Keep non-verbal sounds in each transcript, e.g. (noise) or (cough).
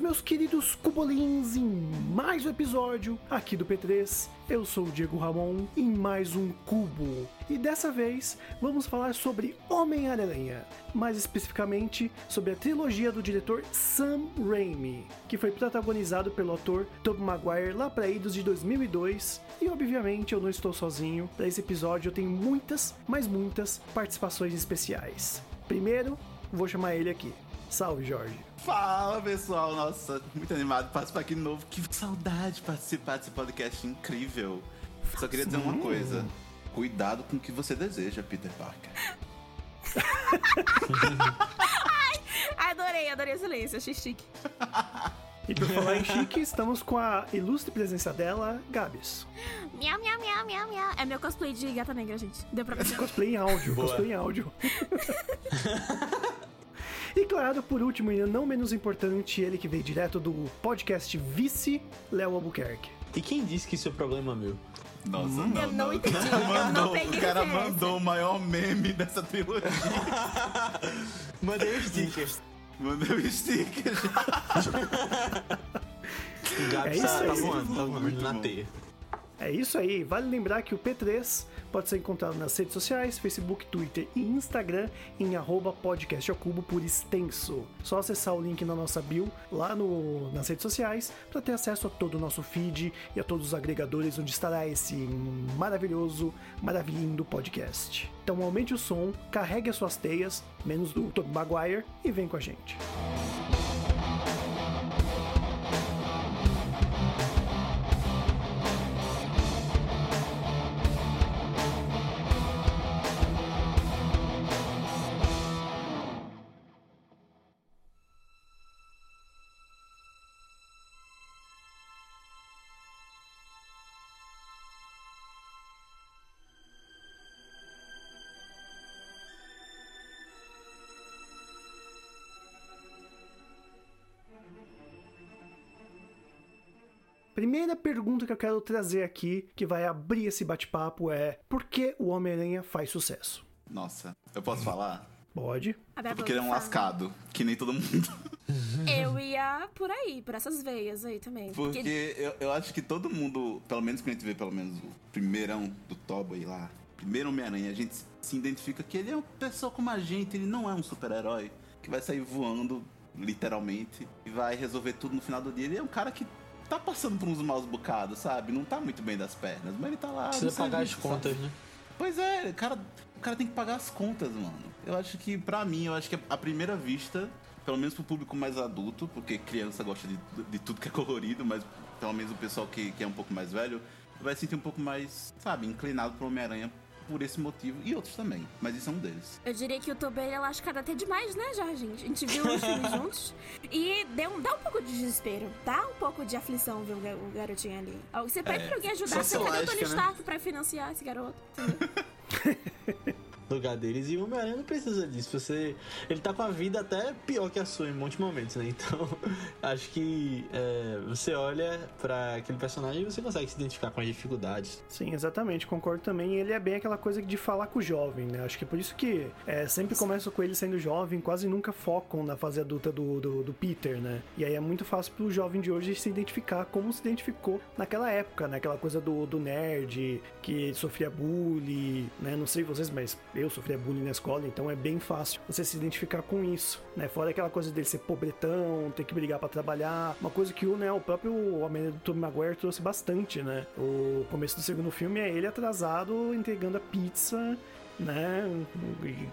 Meus queridos cubolins, em mais um episódio aqui do P3. Eu sou o Diego Ramon em mais um Cubo. E dessa vez vamos falar sobre Homem-Aranha, mais especificamente sobre a trilogia do diretor Sam Raimi, que foi protagonizado pelo ator Tobey Maguire lá para idos de 2002. E obviamente eu não estou sozinho, para esse episódio eu tenho muitas, mas muitas participações especiais. Primeiro, vou chamar ele aqui. Salve, Jorge. Fala pessoal, nossa, muito animado de participar aqui de novo. Que saudade de participar desse podcast incrível. Só queria dizer uma coisa: cuidado com o que você deseja, Peter Parker. (laughs) Adorei, adorei o silêncio, achei chique. (laughs) E por falar em chique, estamos com a ilustre presença dela, Gabs. Miau, miau, miau, miau, miau. É meu cosplay de gata negra, gente. Deu pra ver. Cosplay em áudio, cosplay em áudio. (laughs) e claro, por último e não menos importante, ele que veio direto do podcast Vice, Léo Albuquerque. E quem disse que isso é problema meu? Nossa, Hum. não, Eu não entendi, O cara não mandou, o cara mandou o maior meme dessa trilogia. (laughs) Mandei o sticker. Mandou o sticker já. (laughs) O Gabi É isso tá, tá aí. voando, tá Muito voando na bom. teia. É isso aí, vale lembrar que o P3 pode ser encontrado nas redes sociais, Facebook, Twitter e Instagram em arroba podcast ao cubo por extenso. Só acessar o link na nossa bio lá no, nas redes sociais para ter acesso a todo o nosso feed e a todos os agregadores onde estará esse maravilhoso, maravilhindo podcast. Então aumente o som, carregue as suas teias, menos do Tobey Maguire, e vem com a gente. Primeira pergunta que eu quero trazer aqui, que vai abrir esse bate-papo, é: por que o Homem-Aranha faz sucesso? Nossa, eu posso falar? Pode. A Porque ele é um lascado, que nem todo mundo. (laughs) Eu ia por aí, por essas veias aí também. Porque eu, eu acho que todo mundo, pelo menos quando a gente vê pelo menos o primeirão do Tobey lá, primeiro Homem-Aranha, a gente se identifica que ele é uma pessoa como a gente, ele não é um super-herói que vai sair voando, literalmente, e vai resolver tudo no final do dia. Ele é um cara que tá passando por uns maus bocados, sabe? Não tá muito bem das pernas, mas ele tá lá. Precisa pagar as serviço, contas, sabe? né? Pois é, o cara, o cara tem que pagar as contas, mano. Eu acho que, pra mim, eu acho que a primeira vista, pelo menos pro público mais adulto, porque criança gosta de, de tudo que é colorido, mas pelo menos o pessoal que, que é um pouco mais velho vai se sentir um pouco mais, sabe, inclinado pro Homem-Aranha por esse motivo e outros também. Mas isso é um deles. Eu diria que o Tobey é lascado até demais, né, gente? A gente viu os filmes (laughs) juntos e deu, dá um pouco de desespero, dá um pouco de aflição ver o, ga- o garotinho ali. Você pede pra alguém ajudar, você cadê o Tony sociológica, né? Stark pra financiar esse garoto? (laughs) Lugar deles. E o Homem-Aranha não precisa disso. Você, ele tá com a vida até pior que a sua em muitos momentos, né? (laughs) Então, acho que é, você olha pra aquele personagem e você consegue se identificar com as dificuldades. Sim, exatamente, concordo também. Ele é bem aquela coisa de falar com o jovem, né? Acho que é por isso que é, sempre começa com ele sendo jovem, quase nunca focam na fase adulta do, do, do Peter, né? E aí é muito fácil pro jovem de hoje se identificar como se identificou naquela época, né? Aquela coisa do, do nerd que sofria bullying, né? Não sei vocês, mas eu sofria bullying na escola, então é bem fácil você se identificar com isso, né? Fora aquela coisa dele ser pobretão, ter que brigar pra trabalhar, uma coisa que o, né, o próprio Homem do Tobey Maguire trouxe bastante, né? O começo do segundo filme é ele atrasado entregando a pizza né?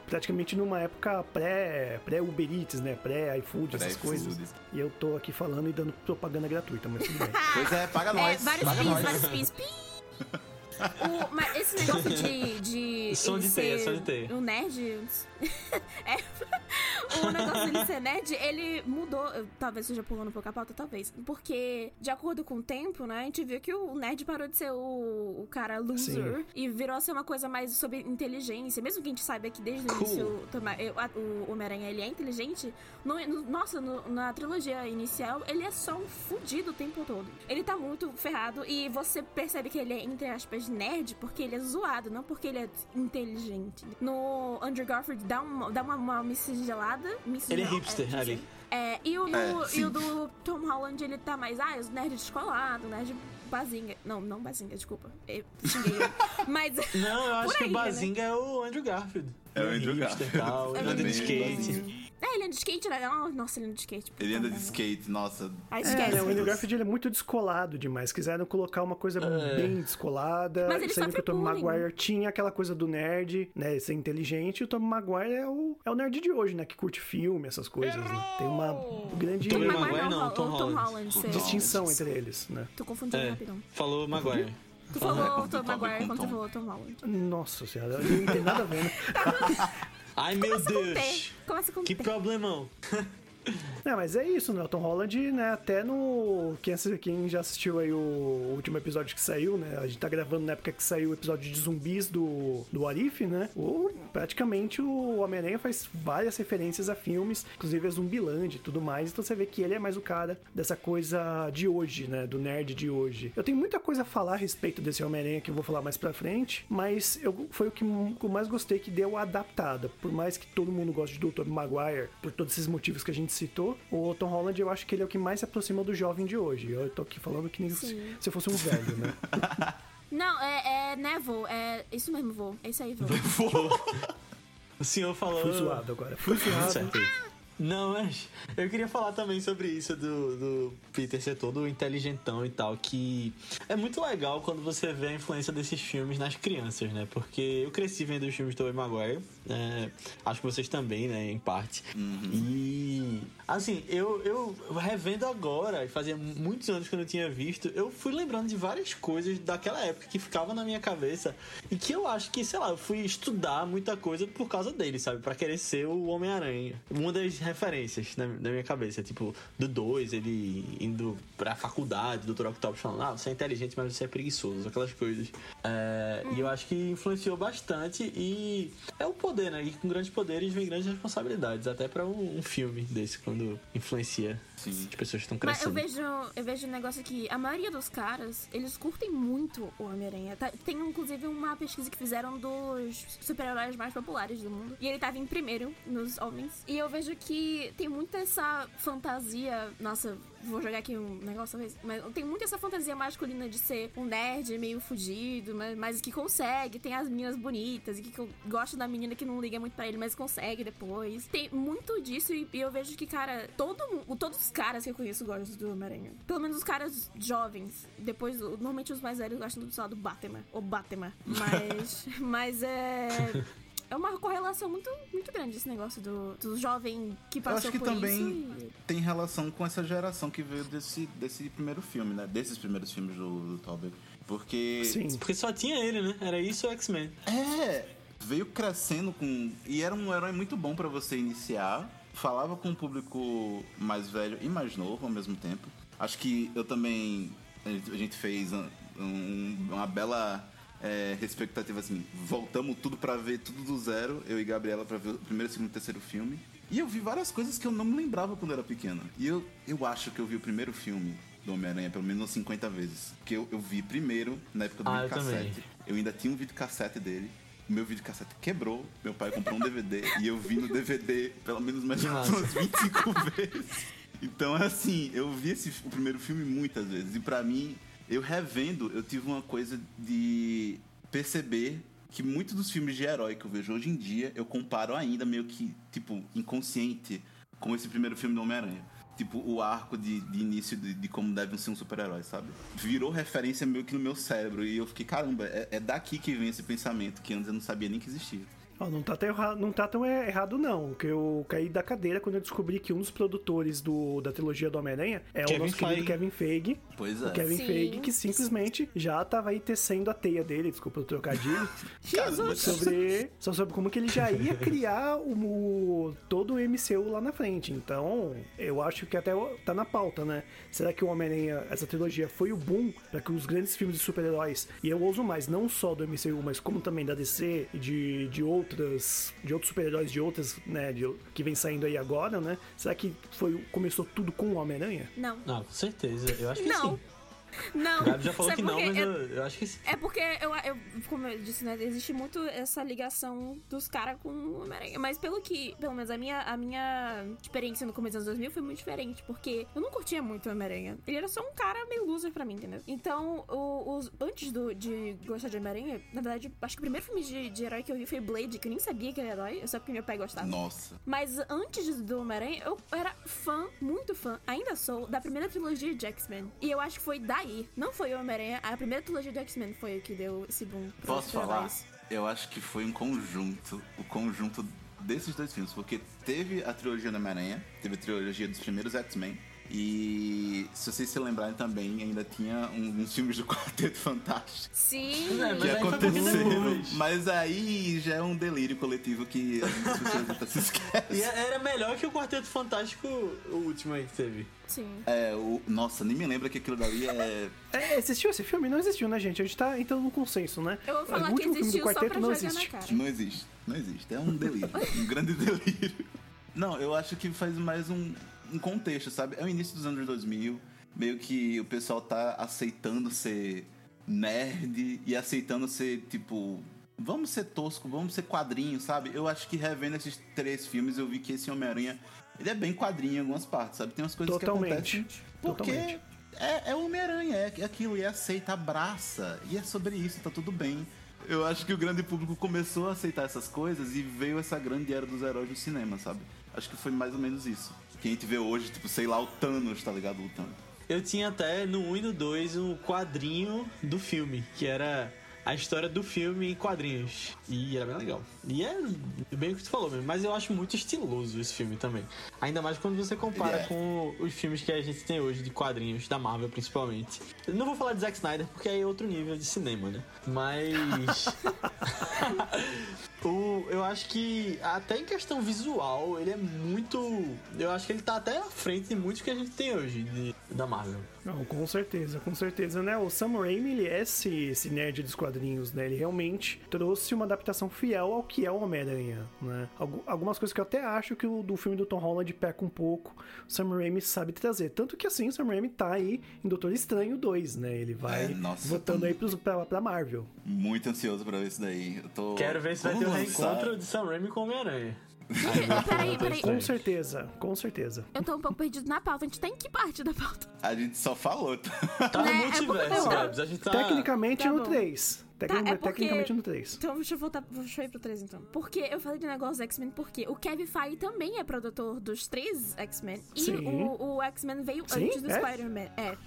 Praticamente numa época pré, pré Uber Eats, né? Pré iFood, essas coisas. E eu tô aqui falando e dando propaganda gratuita, mas tudo bem. (laughs) Pois é, paga É, nós. vários paga pins, nós. vários pins. (laughs) O- mas esse negócio de. de (laughs) Som de teia, som de teia. Um nerd. (laughs) é. O negócio dele ser nerd, ele mudou. Talvez seja pulando um pouco a pauta, talvez. Porque, de acordo com o tempo, né, a gente viu que o nerd parou de ser o, o cara loser Sim. e virou a ser uma coisa mais sobre inteligência. Mesmo que a gente saiba que desde o Cool. início o eu- a- o Homem-Aranha ele é inteligente, no- no- nossa, no- na trilogia inicial, ele é só um fudido o tempo todo. Ele tá muito ferrado e você percebe que ele é, entre aspas, nerd porque ele é zoado, não porque ele é inteligente. No Andrew Garfield dá uma, dá uma, uma miscigelada. Ele é hipster é, ali. É, e o, É, e sim. o do Tom Holland, ele tá mais, ah, os nerds descolados, nerd bazinga. Não, não bazinga, desculpa. Eu xinguei. (laughs) Mas. Não, eu acho Por que aí, o Bazinga é o Andrew Garfield. É o Andrew Ele hipster Garfield. e Tal, É skate. É, ele anda de skate, né? Oh, nossa, ele anda de skate. Ele anda de skate, nossa. Ah, É, esquece. né, o Andrew Garfield ele é muito descolado demais. Quiseram colocar uma coisa bem descolada. Mas ele sendo que o Tom. Maguire tinha aquela coisa do nerd, né? Ser inteligente. E o Tom Maguire é o, é o nerd de hoje, né? Que curte filme, essas coisas, né? Tem uma grande Tobey Maguire Maguire não, Tom Tom Holland. Holland. distinção entre eles, né? Tô confundindo É, rapidão. falou Maguire. Tu É, falou Tom Maguire quando tu Tom. falou Tom Holland. Nossa senhora, não tem nada a ver, né? (laughs) Ai meu Começa com T. Deus! Começa com Que problemão. (laughs) É, mas é isso, né? O Tom Holland, né? Até no. Quem, quem já assistiu aí o último episódio que saiu, né? A gente tá gravando na época que saiu o episódio de zumbis do, do Arif, né? O, praticamente o Homem-Aranha faz várias referências a filmes, inclusive a Zumbiland e tudo mais. Então você vê que ele é mais o cara dessa coisa de hoje, né? Do nerd de hoje. Eu tenho muita coisa a falar a respeito desse Homem-Aranha que eu vou falar mais pra frente, mas eu, foi o que eu mais gostei que deu adaptada. Por mais que todo mundo goste do Tobey Maguire, por todos esses motivos que a gente citou, o Tom Holland eu acho que ele é o que mais se aproxima do jovem de hoje. Eu tô aqui falando que nem se, Sim. se eu fosse um velho, né? (laughs) Não, é, é né, vô? É isso mesmo, vô. É isso aí, vô. (laughs) O senhor falou. Fui zoado agora. Fui zoado. Certo. Não, mas eu queria falar também sobre isso do, do Peter ser todo inteligentão e tal, que é muito legal quando você vê a influência desses filmes nas crianças, né? Porque eu cresci vendo os filmes do Tobey Maguire, é, acho que vocês também, né, em parte. E, assim, eu, eu revendo agora, e fazia muitos anos que eu não tinha visto, eu fui lembrando de várias coisas daquela época que ficavam na minha cabeça e que eu acho que, sei lá, eu fui estudar muita coisa por causa dele, sabe? Pra querer ser o Homem-Aranha. Uma das referências na, na minha cabeça, tipo, do 2, ele indo pra faculdade, Dr. Octopus falando, ah, você é inteligente, mas você é preguiçoso, aquelas coisas. É, E eu acho que influenciou bastante e é o poder, né? E com grandes poderes vem grandes responsabilidades, até pra um, um filme desse, quando influencia Sim. as pessoas que estão Mas eu crescendo. vejo, eu vejo um negócio que a maioria dos caras, eles curtem muito o Homem-Aranha. Tá- Tem inclusive uma pesquisa que fizeram dos super-heróis mais populares do mundo. E ele tava em primeiro nos homens. E eu vejo que tem muita essa fantasia. Nossa, vou jogar aqui um negócio talvez. Mas tem muita essa fantasia masculina de ser um nerd meio fugido, mas, mas que consegue. Tem as meninas bonitas e que co- gosta da menina que não liga muito pra ele, mas consegue depois. Tem muito disso e, e eu vejo que, cara, todo mundo, todos os caras que eu conheço gostam do Homem-Aranha. Pelo menos os caras jovens. Depois, normalmente os mais velhos gostam do, sei lá, do Batman. Ou Batman. Mas, (laughs) mas é. É uma correlação muito, muito grande esse negócio do, do jovem que Eu passou acho que por também isso. e- tem relação com essa geração que veio desse, desse primeiro filme, né? Desses primeiros filmes do, do Tobey. Porque Sim. Porque só tinha ele, né? Era isso o X-Men. É, veio crescendo com. E era um herói muito bom pra você iniciar. Falava com um público mais velho e mais novo ao mesmo tempo. Acho que eu também. A gente, a gente fez um- um- uma bela é, expectativa assim. Voltamos tudo pra ver tudo do zero. Eu e Gabriela pra ver o primeiro, segundo e terceiro filme. E eu vi várias coisas que eu não me lembrava quando eu era pequeno. E eu, eu acho que eu vi o primeiro filme do Homem-Aranha pelo menos umas 50 vezes. Porque eu, eu vi primeiro na época do Ah, eu videocassete. também. Eu ainda tinha um videocassete dele. Meu videocassete quebrou. Meu pai comprou um DVD e eu vi no DVD pelo menos mais umas 25 (laughs) vezes. Então, assim, eu vi esse, o primeiro filme muitas vezes. E pra mim, eu revendo, eu tive uma coisa de perceber que muitos dos filmes de herói que eu vejo hoje em dia, eu comparo ainda meio que, tipo, inconsciente com esse primeiro filme do Homem-Aranha. Tipo, o arco de, de início de, de como deve ser um super-herói, sabe? Virou referência meio que no meu cérebro. E eu fiquei, caramba, é, é daqui que vem esse pensamento que antes eu não sabia nem que existia. Ó, não, tá tão erra- não tá tão é- errado, não. Que eu caí da cadeira quando eu descobri que um dos produtores do, da trilogia do Homem-Aranha é Kevin o nosso querido Feige. Kevin Feige. Pois é. O Kevin Sim. Feige, que simplesmente já tava aí tecendo a teia dele, desculpa o trocadilho, (laughs) Jesus! sobre, só sobre como que ele já ia criar o, o- todo o MCU lá na frente. Então, eu acho que até tá na pauta, né? Será que o Homem-Aranha, essa trilogia, foi o boom para que os grandes filmes de super-heróis, e eu ouso mais, não só do MCU, mas como também da DC e de, de outras, de outros super-heróis de outras, né, de- que vem saindo aí agora, né? Será que foi, começou tudo com o Homem-Aranha? Não. Não, com certeza. Eu acho que Não. sim. Não. O Gabi já falou que não, mas Eu- eu, eu acho que sim. É porque, eu, eu, como eu disse, né? Existe muito essa ligação dos caras com o Homem-Aranha. Mas pelo que, pelo menos a minha, a minha experiência no começo dos anos 2000 foi muito diferente. Porque eu não curtia muito o Homem-Aranha. Ele era só um cara meio loser pra mim, entendeu? Então, o- os, antes do, de gostar de Homem-Aranha, na verdade, acho que o primeiro filme de, de herói que eu vi foi Blade, que eu nem sabia que era herói. Eu só porque meu pai gostava. Nossa. Mas antes do Homem-Aranha, eu era fã, muito fã, ainda sou, da primeira trilogia de X-Men. E eu acho que foi daí. Não foi o Homem-Aranha, a primeira trilogia de X-Men foi o que deu esse boom. Posso falar? Eu acho que foi um conjunto, o conjunto desses dois filmes, porque teve a trilogia do Homem-Aranha, teve a trilogia dos primeiros X-Men, e se vocês se lembrarem também, ainda tinha um- uns filmes do (laughs) Quarteto Fantástico Sim. É, mas que aconteceram, mas aí já é um delírio coletivo que as pessoas até (laughs) se E esquecem. era melhor que o Quarteto Fantástico, o último aí que teve. Sim. É, o, nossa, nem me lembra que aquilo dali é... É, existiu esse filme? Não existiu, né, gente? A gente tá entrando num consenso, né? Eu vou falar o que último filme do existiu só quarteto pra não existe. na cara. Não existe, não existe. É um delírio, um grande (laughs) delírio. Não, eu acho que faz mais um, um contexto, sabe? É o início dos anos 2000, meio que o pessoal tá aceitando ser nerd e aceitando ser, tipo... Vamos ser tosco, vamos ser quadrinho, sabe? Eu acho que revendo esses três filmes, eu vi que esse Homem-Aranha, ele é bem quadrinho em algumas partes, sabe? Tem umas coisas Totalmente. que acontecem porque Totalmente. é, é Homem-Aranha, é aquilo, e aceita, abraça, e é sobre isso, tá tudo bem. Eu acho que o grande público começou a aceitar essas coisas e veio essa grande era dos heróis do cinema, sabe? Acho que foi mais ou menos isso. Que a gente vê hoje, tipo, sei lá, o Thanos, tá ligado? Lutando. Eu tinha até no 1 e no 2 um quadrinho do filme, que era a história do filme em quadrinhos. E era bem legal. E é bem o que tu falou mesmo, mas eu acho muito estiloso esse filme também. Ainda mais quando você compara é. com os filmes que a gente tem hoje de quadrinhos, da Marvel principalmente. Eu não vou falar de Zack Snyder porque aí é outro nível de cinema, né? Mas. (laughs) o, eu acho que até em questão visual, ele é muito. Eu acho que ele tá até à frente de muitos que a gente tem hoje de- da Marvel. Não, com certeza, com certeza, né? O Sam Raimi, ele é esse, esse nerd dos quadrinhos, né? Ele realmente trouxe uma adaptação fiel ao que que é o Homem-Aranha, né? Algumas coisas que eu até acho que o do filme do Tom Holland peca um pouco, o Sam Raimi sabe trazer. Tanto que assim, o Sam Raimi tá aí em Doutor Estranho 2, né? Ele é, vai é, nossa, tô... aí pros, pra, pra Marvel. Muito ansioso pra ver isso daí. Eu tô... Quero ver se vai ter um reencontro de Sam Raimi com o Homem-Aranha. Peraí, peraí. Com certeza, com certeza. Eu tô um pouco perdido na pauta. A gente tá em que parte da pauta? A gente só falou. Tá, tá no né, é multiverso, Gabs. A gente tá... Tecnicamente tá no 3. Tecnic, tá, é porque... Tecnicamente no 3. Então deixa eu voltar. Deixa eu ir pro 3 então. Porque eu falei do negócio X-Men, porque o Kevin Feige também é produtor dos três X-Men. E o, o X-Men veio Sim, antes do é? Spider-Man. É.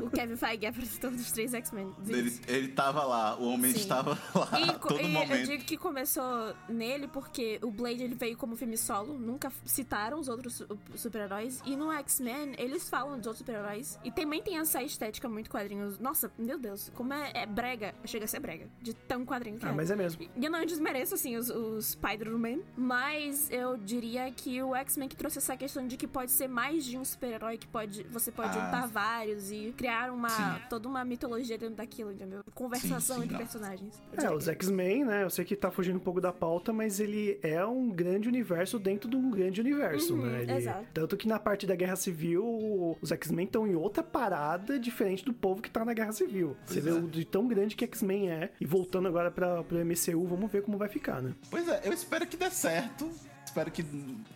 o Kevin Feige é produtor dos três X-Men. Ele, ele tava lá, o homem Sim. estava lá. E, todo e momento. eu digo que começou nele porque o Blade ele veio como filme solo, nunca citaram os outros super-heróis. E no X-Men eles falam dos outros super-heróis. E também tem essa estética muito quadrinhos. Nossa, meu Deus, como é, é brega. Chega a ser brega. De tão quadrinho que Ah, é. mas é mesmo. E eu não desmereço, assim, os, os Spider-Man, mas eu diria que o X-Men que trouxe essa questão de que pode ser mais de um super-herói, que pode, você pode Ah. juntar vários e criar uma, Sim. toda uma mitologia dentro daquilo, entendeu? Conversação Sim, sim, entre não. personagens. É, os X-Men, né? Eu sei que tá fugindo um pouco da pauta, mas ele é um grande universo dentro de um grande universo, Uhum, né? Ele- exato. Tanto que na parte da Guerra Civil, os X-Men estão em outra parada diferente do povo que tá na Guerra Civil. Você vê é. o de tão grande que X-Men é. E voltando agora pra, pro MCU, vamos ver como vai ficar, né? Pois é, eu espero que dê certo. Espero que.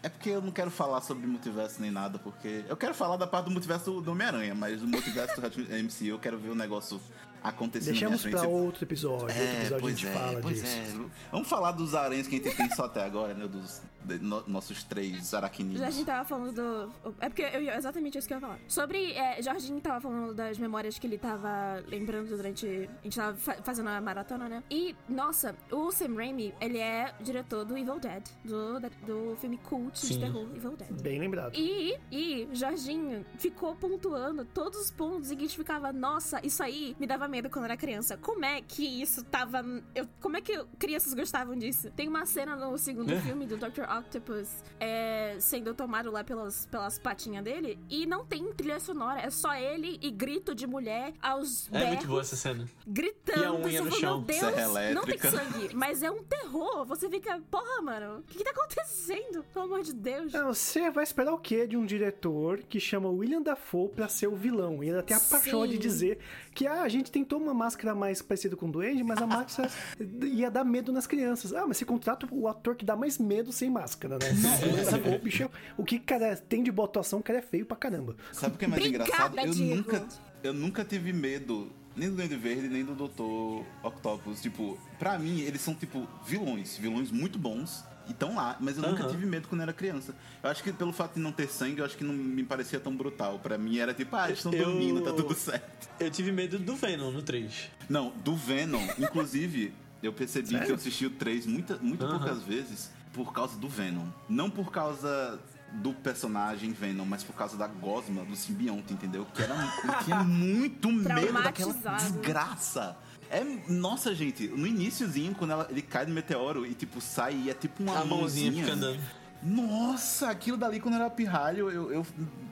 É porque eu não quero falar sobre multiverso nem nada, porque. Eu quero falar da parte do multiverso do- Homem-Aranha, mas do multiverso do (laughs) MCU eu quero ver o negócio acontecer Deixamos pra frente. outro episódio. outro É, episódio a gente é, fala disso. é. Vamos falar dos aranhas que a gente tem só até agora, né? Dos, no- nossos três aracnídeos. gente tava falando do. É porque eu, ia- exatamente isso que eu ia falar. Sobre. É, Jorginho tava falando das memórias que ele tava lembrando durante. A gente tava fa- fazendo a maratona, né? E, nossa, o Sam Raimi, ele é diretor do Evil Dead, do, do filme cult de Sim. terror Evil Dead. Bem lembrado. E, e Jorginho ficou pontuando todos os pontos em que a gente ficava, nossa, isso aí me dava medo quando era criança. Como é que isso tava. Eu, como é que crianças gostavam disso? Tem uma cena no segundo É. filme do Dr. Octopus é, sendo tomado lá pelas, pelas patinhas dele e não tem trilha sonora, é só ele e grito de mulher aos É berros, muito boa essa cena. gritando. E a unha Você no fala, chão. Meu Deus, Serra não tem elétrica. sangue, mas é um terror. Você fica, porra, mano, o que, que tá acontecendo? Pelo amor de Deus. Ah, Você vai esperar o quê de um diretor que chama William Dafoe pra ser o vilão? E ainda tem a paixão Sim. de dizer que ah, a gente tentou uma máscara mais parecida com o Duende, mas a máscara (laughs) ia dar medo nas crianças. Ah, mas você contrata o ator que dá mais medo sem máscara, né? William Dafoe, bicho, é- o que cara tem de boa atuação, o cara é feio pra caramba. Sabe o que é mais Obrigada, engraçado? Eu Diego. nunca, eu nunca tive medo nem do Duende Verde, nem do Dr. Octopus. Tipo, pra mim, eles são, tipo, vilões. Vilões muito bons. E tão lá, mas eu nunca Aham. tive medo quando era criança. Eu acho que pelo fato de não ter sangue, eu acho que não me parecia tão brutal. Pra mim era tipo, ah, eles estão Eu- dormindo, tá tudo certo. Eu tive medo do Venom no 3. Não, do Venom, inclusive, eu percebi Sério? que eu assisti o 3 muita, muito Aham. poucas vezes por causa do Venom. Não por causa do personagem Venom, mas por causa da gosma, do simbionte, entendeu? Que era, eu tinha (laughs) muito medo daquela desgraça. É, nossa, gente, no iníciozinho, quando ela- ele cai no meteoro e, tipo, sai e é tipo uma a mãozinha fica andando. Nossa, aquilo dali quando eu era pirralho, eu, eu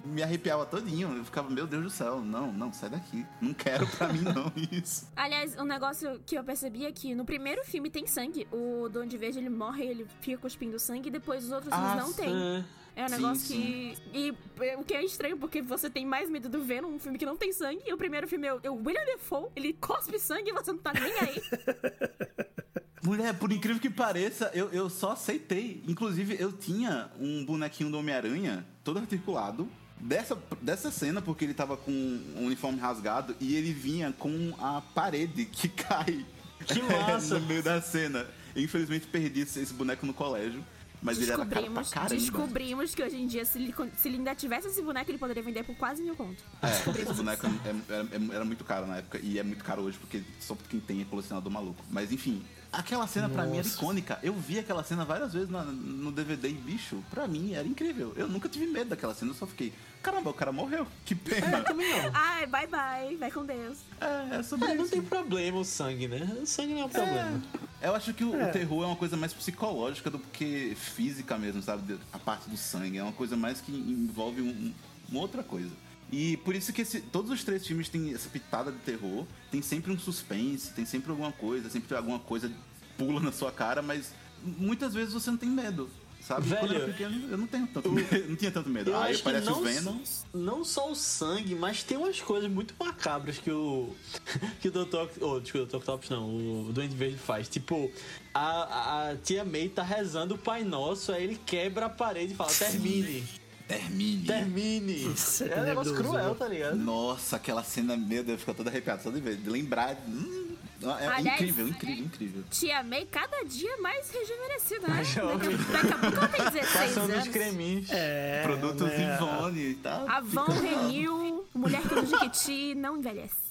me arrepiava todinho. Eu ficava, meu Deus do céu, não, não, sai daqui. Não quero pra mim não (laughs) isso. Aliás, um negócio que eu percebi é que no primeiro filme tem sangue. O Duende Verde, ele morre, ele fica cuspindo sangue, e depois os outros Ah, filmes não tem. É. Um sim, negócio sim. que... E o que é estranho, porque você tem mais medo do Venom, um filme que não tem sangue, e o primeiro filme é o- é o William Defoe, ele cospe sangue e você não tá nem aí. (laughs) Mulher, por incrível que pareça, eu, eu só aceitei. Inclusive, eu tinha um bonequinho do Homem-Aranha, todo articulado, dessa, dessa cena, porque ele tava com um uniforme rasgado e ele vinha com a parede que (laughs) cai Que massa! no meio da cena. Infelizmente, perdi esse, esse boneco no colégio, mas ele era caro pra Descobrimos, caramba. descobrimos que hoje em dia, se ele, se ele ainda tivesse esse boneco, ele poderia vender por quase mil conto. É, esse boneco é- era, era muito caro na época e é muito caro hoje porque só quem tem é colecionador maluco. Mas enfim, aquela cena pra mim era Nossa. icônica. Eu vi aquela cena várias vezes na- no DVD e bicho, pra mim era incrível. Eu nunca tive medo daquela cena, eu só fiquei, caramba, o cara morreu. Que pena. Também não. (laughs) Ai, bye bye, vai com Deus. É, é sobre É, não tem problema o sangue, né? O sangue não é um problema. Eu acho que o, o É. terror é uma coisa mais psicológica do que física mesmo, sabe? A parte do sangue. É uma coisa mais que envolve um- um- uma outra coisa. E por isso que esse- todos os três filmes têm essa pitada de terror. Tem sempre um suspense, tem sempre alguma coisa, sempre alguma coisa pula na sua cara, mas muitas vezes você não tem medo. Sabe? Quando eu era Velho, pequeno, eu não tenho tanto medo. (laughs) Não tinha tanto medo. Eu Aí que aparece não, o Venom. não só o sangue, mas tem umas coisas muito macabras que o (laughs) que o Dr. Oh, desculpa, o Dr. Octopus não, o Duende Verde faz. Tipo, a, a tia May tá rezando o Pai Nosso, aí ele quebra a parede e fala: termine, Termine. termine. Isso é é um negócio cruel, né? tá ligado? Nossa, aquela cena, meu Deus, fica todo arrepiado só de ver. De lembrar. hum, é Aliás, incrível, incrível, incrível. Tia May cada dia mais rejuvenescida, né? Jovem. Daqui a, pouco ela tem 16 Passando os anos. creminhos. É, Produtos né? Ivone e tal. Avon Renew, mulher que no Jequiti, não envelhece.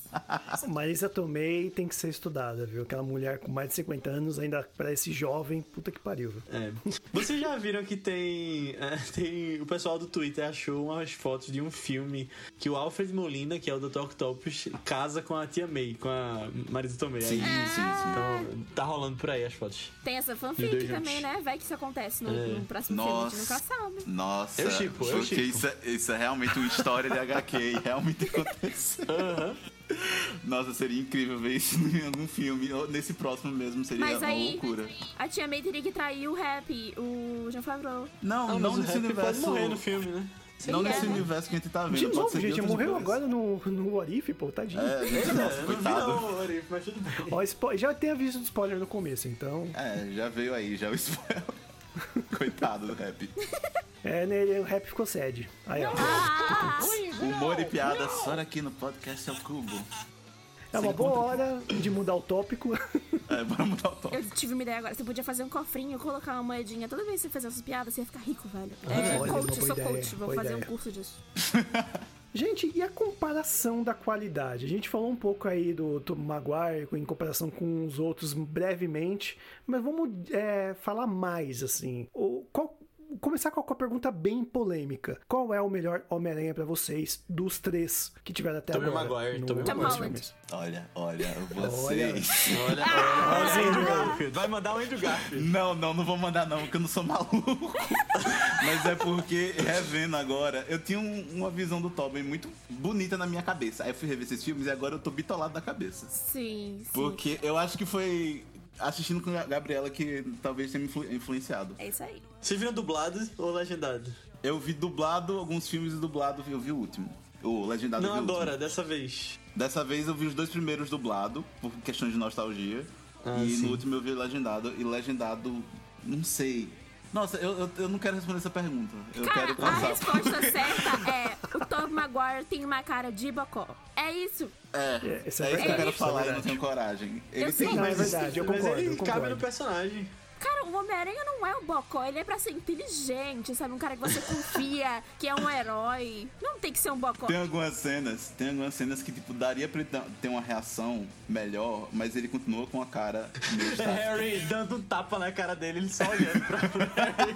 Marisa Tomei tem que ser estudada, viu? Aquela mulher com mais de 50 anos ainda parece jovem, puta que pariu. viu? É. Vocês já viram que tem, é, tem. O pessoal do Twitter achou umas fotos de um filme que o Alfred Molina, que é o Dr. Octopus, casa com a tia May, com a Marisa Tomei. Sim, Aí, sim, sim. Então, tá rolando por aí as fotos. Tem essa fanfic também, né? Vai que isso acontece no, É. no próximo filme, a gente nunca sabe. Nossa, Eu shippo, eu shippo. isso, é, isso é realmente uma história de HQ e realmente (laughs) aconteceu. Aham. (laughs) Nossa, seria incrível ver isso em algum filme. Ou nesse próximo mesmo seria Mas uma aí- loucura. A tia May teria que trair o rap, o Jean Favreau. Não, não mas o nesse pode universo. morrer no filme, né? Não Sim, nesse é. universo que a gente tá vendo. De novo, gente, morreu agora no, no Orif, pô, tadinho. É, gente, É, nossa, não vi coitado. não, Arif, mas tudo bem. Ó, spo- já tem aviso de spoiler no começo, então. É, já veio aí, já o spoiler. (laughs) Coitado do rap. (laughs) É, né, o rap ficou sede. Aí, ó. Ah! Humor e piada só aqui no podcast é o Cubo. É uma boa hora de mudar o tópico. É, bora mudar o top. Eu tive uma ideia agora. Você podia fazer um cofrinho, colocar uma moedinha. Toda vez que você fazer essas piadas, você ia ficar rico, velho. É, Olha, coach, sou ideia, coach. Vou fazer um curso disso. (laughs) Gente, e a comparação da qualidade? A gente falou um pouco aí do Tom Maguire em comparação com os outros brevemente, mas vamos é, falar mais, assim. O, qual, começar com a pergunta bem polêmica. Qual é o melhor Homem-Aranha pra vocês dos três que tiveram até Tobey agora? Maguire, no- Tobey Tom nos Holland. filmes? Olha, olha, vocês. Olha, olha, (laughs) olha o Andrew Garfield. Vai mandar o Andrew Garfield. Não, não, não vou mandar não, porque eu não sou maluco. (laughs) Mas é porque, revendo agora, eu tinha um- uma visão do Tobey muito bonita na minha cabeça. Aí eu fui rever esses filmes e agora eu tô bitolado da cabeça. Sim, sim. Porque eu acho que foi assistindo com a Gabriela que talvez tenha me influ- influenciado. É isso aí. Vocês viram dublado ou legendado? Eu vi dublado alguns filmes e dublado eu vi o último. O Legendado Não agora, dessa vez. Dessa vez eu vi os dois primeiros dublado, por questão de nostalgia. Ah, e sim. no último eu vi legendado. E legendado, não sei. Nossa, eu, eu, eu não quero responder essa pergunta. Eu Cara, quero a passar. resposta (laughs) certa é: o Tom Maguire tem uma cara de bocó. É isso. É, É, é, isso é isso que eu verdade, quero isso é falar e não tenho coragem. Ele Eu tem sei. É verdade, eu Mas concordo, ele eu cabe concordo. no personagem. Cara, o Homem-Aranha não é um bocó, ele é pra ser inteligente, sabe? Um cara que você confia, (laughs) que é um herói. Não tem que ser um bocó. Tem algumas cenas, tem algumas cenas que, tipo, daria pra ele ter- uma reação melhor, mas ele continua com a cara meio (laughs) É. Harry dando um tapa na cara dele, ele só olhando pra (laughs) Harry.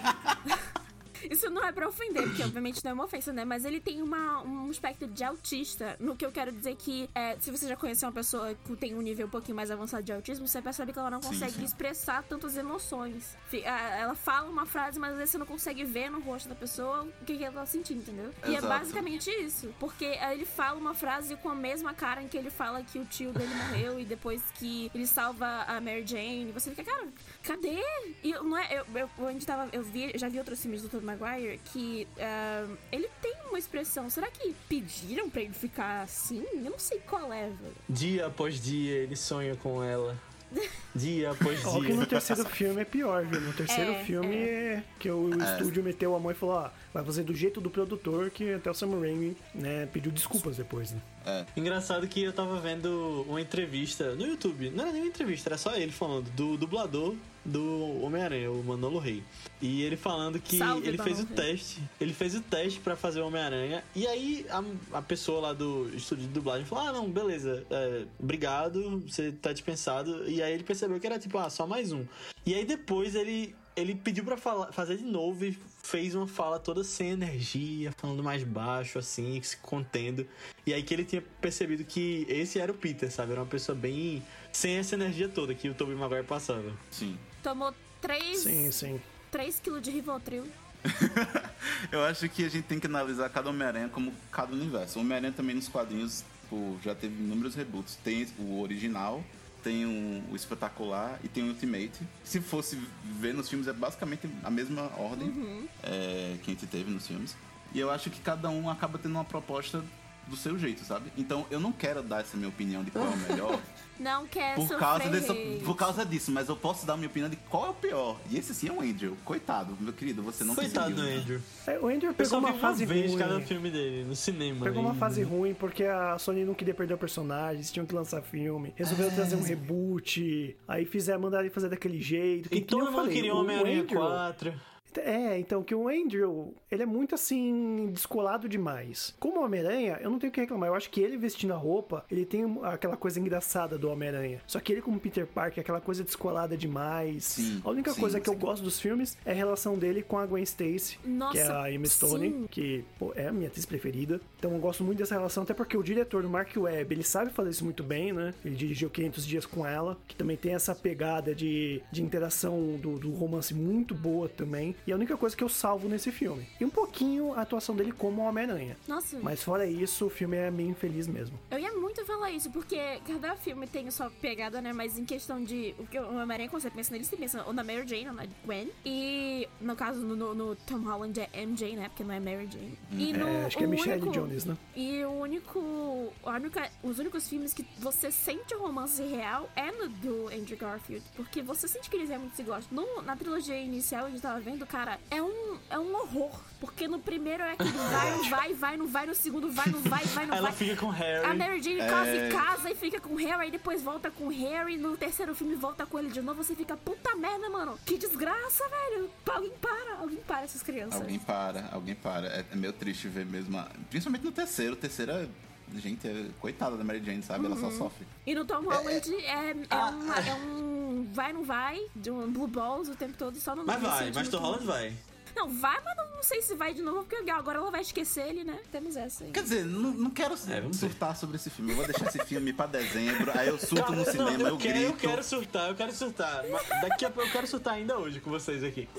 Isso não é pra ofender, porque obviamente não é uma ofensa, né? Mas ele tem uma, um espectro de autista. No que eu quero dizer que, é, se você já conhece uma pessoa que tem um nível um pouquinho mais avançado de autismo, você percebe que ela não Sim, consegue sim. expressar tantas emoções. Ela fala uma frase, mas às vezes você não consegue ver no rosto da pessoa o que, ela tá sentindo, entendeu? E é Exato. basicamente isso. Porque ah, ele fala uma frase com a mesma cara em que ele fala que o tio dele (laughs) morreu e depois que ele salva a Mary Jane. Você fica, cara, cadê? E eu- não é, eu, eu, eu, onde tava, eu vi, já vi outros filmes do Tobey Maguire que ah, ele tem uma expressão. Será que pediram pra ele ficar assim? Eu não sei qual é, velho. Dia após dia, ele sonha com ela. (laughs) Dia após Ó, que no dia. terceiro filme é pior, viu? No terceiro É, filme é. que o estúdio meteu a mão e falou, ó, vai fazer do jeito do produtor que até o Sam Raimi, né, pediu desculpas depois, né? Engraçado que eu tava vendo uma entrevista no YouTube. Não era nem uma entrevista, era só ele falando do dublador do Homem-Aranha, o Manolo Rey. E ele falando que Salve, ele fez o teste. Ele fez o teste pra fazer o Homem-Aranha. E aí a, a pessoa lá do estúdio de dublagem falou: Ah, não, beleza, é, obrigado, você tá dispensado. E aí ele percebeu que era tipo, ah, só mais um. E aí depois ele. Ele pediu pra falar, fazer de novo e fez uma fala toda sem energia, falando mais baixo, assim, se contendo. E aí que ele tinha percebido que esse era o Peter, sabe? Era uma pessoa bem. sem essa energia toda que o Tobey Maguire passava. Sim. Tomou 3, Sim, sim. 3 quilos de Rivotril. (laughs) Eu acho que a gente tem que analisar cada Homem-Aranha como cada universo. O Homem-Aranha também nos quadrinhos pô, já teve inúmeros reboots. Tem o original, tem o, o espetacular e tem o Ultimate. Se fosse ver nos filmes, é basicamente a mesma ordem é, que a gente teve nos filmes. E eu acho que cada um acaba tendo uma proposta do seu jeito, sabe? Então eu não quero dar essa minha opinião de qual é o melhor (laughs) Não quer por causa, dessa, por causa disso, mas eu posso dar a minha opinião de qual é o pior. E esse sim é o Andrew. Coitado, meu querido, você não Coitado do conseguiu. Andrew. É, o Andrew Eu pegou uma uma fase vez ruim. cada filme dele, no cinema. Pegou uma e- fase ruim porque a Sony não queria perder o personagem, eles tinham que lançar filme, resolveram trazer um reboot, aí fizeram, mandaram ele fazer daquele jeito. Que, E todo mundo falei, queria o Homem-Aranha Andrew- 4. É, então, que o Andrew, ele é muito assim, descolado demais. Como o Homem-Aranha, eu não tenho o que reclamar. Eu acho que ele vestindo a roupa, ele tem aquela coisa engraçada do Homem-Aranha. Só que ele, como Peter Parker, aquela coisa descolada demais. Sim, a única sim, coisa que eu gosto dos filmes é a relação dele com a Gwen Stacy, Nossa, que é a Emma Stone, sim. que pô, é a minha atriz preferida. Então eu gosto muito dessa relação, até porque o diretor do Mark Webb, ele sabe fazer isso muito bem, né? Ele dirigiu 500 Dias com Ela, que também tem essa pegada de, de interação do, do romance muito boa também. E a única coisa que eu salvo nesse filme. E um pouquinho a atuação dele como Homem-Aranha. Nossa, Mas fora isso, o filme é meio infeliz mesmo. eu ia muito falar isso, porque cada filme tem sua pegada, né? Mas em questão de. O que o Homem-Aranha, quando você pensa nele, você pensa ou na Mary Jane ou na Gwen. E no caso, no, no- no Tom Holland é MJ, né? Porque não é Mary Jane. E no, É, acho que é Michelle único- Jones, né? E o único, única. Os únicos filmes que você sente o romance real é no do Andrew Garfield. Porque você sente que eles realmente se gostam. No- na trilogia inicial, a gente tava vendo, cara, é um, é um horror. Porque no primeiro é aquele vai, não (laughs) vai, vai, não vai, no segundo vai, não vai, vai, não Ela vai. fica com o A Harry. Mary Jane casa e casa e fica com Harry, aí depois volta com Harry, no terceiro filme volta com ele de novo, você fica, puta merda, mano. Que desgraça, velho. Alguém para, alguém para essas crianças. Alguém para, alguém para. É, é meio triste ver mesmo. a- Principalmente no terceiro. O terceiro é. Gente, é coitada da Mary Jane, sabe? Ela Uhum. só sofre. E no Tom Holland é, é, uma- é um vai, não vai, de um blue balls o tempo todo, só no Mas vai, mas Tom Holland vai. Não, vai, mas não, não sei se vai de novo, porque agora ela vai esquecer ele, né? Temos essa aí. Quer dizer, não, não quero É, surtar sobre esse filme. Eu vou deixar esse filme pra dezembro. Aí eu surto no cinema, não, eu, eu, quero, grito. eu quero surtar, eu quero surtar. Daqui a pouco eu quero surtar ainda hoje com vocês aqui.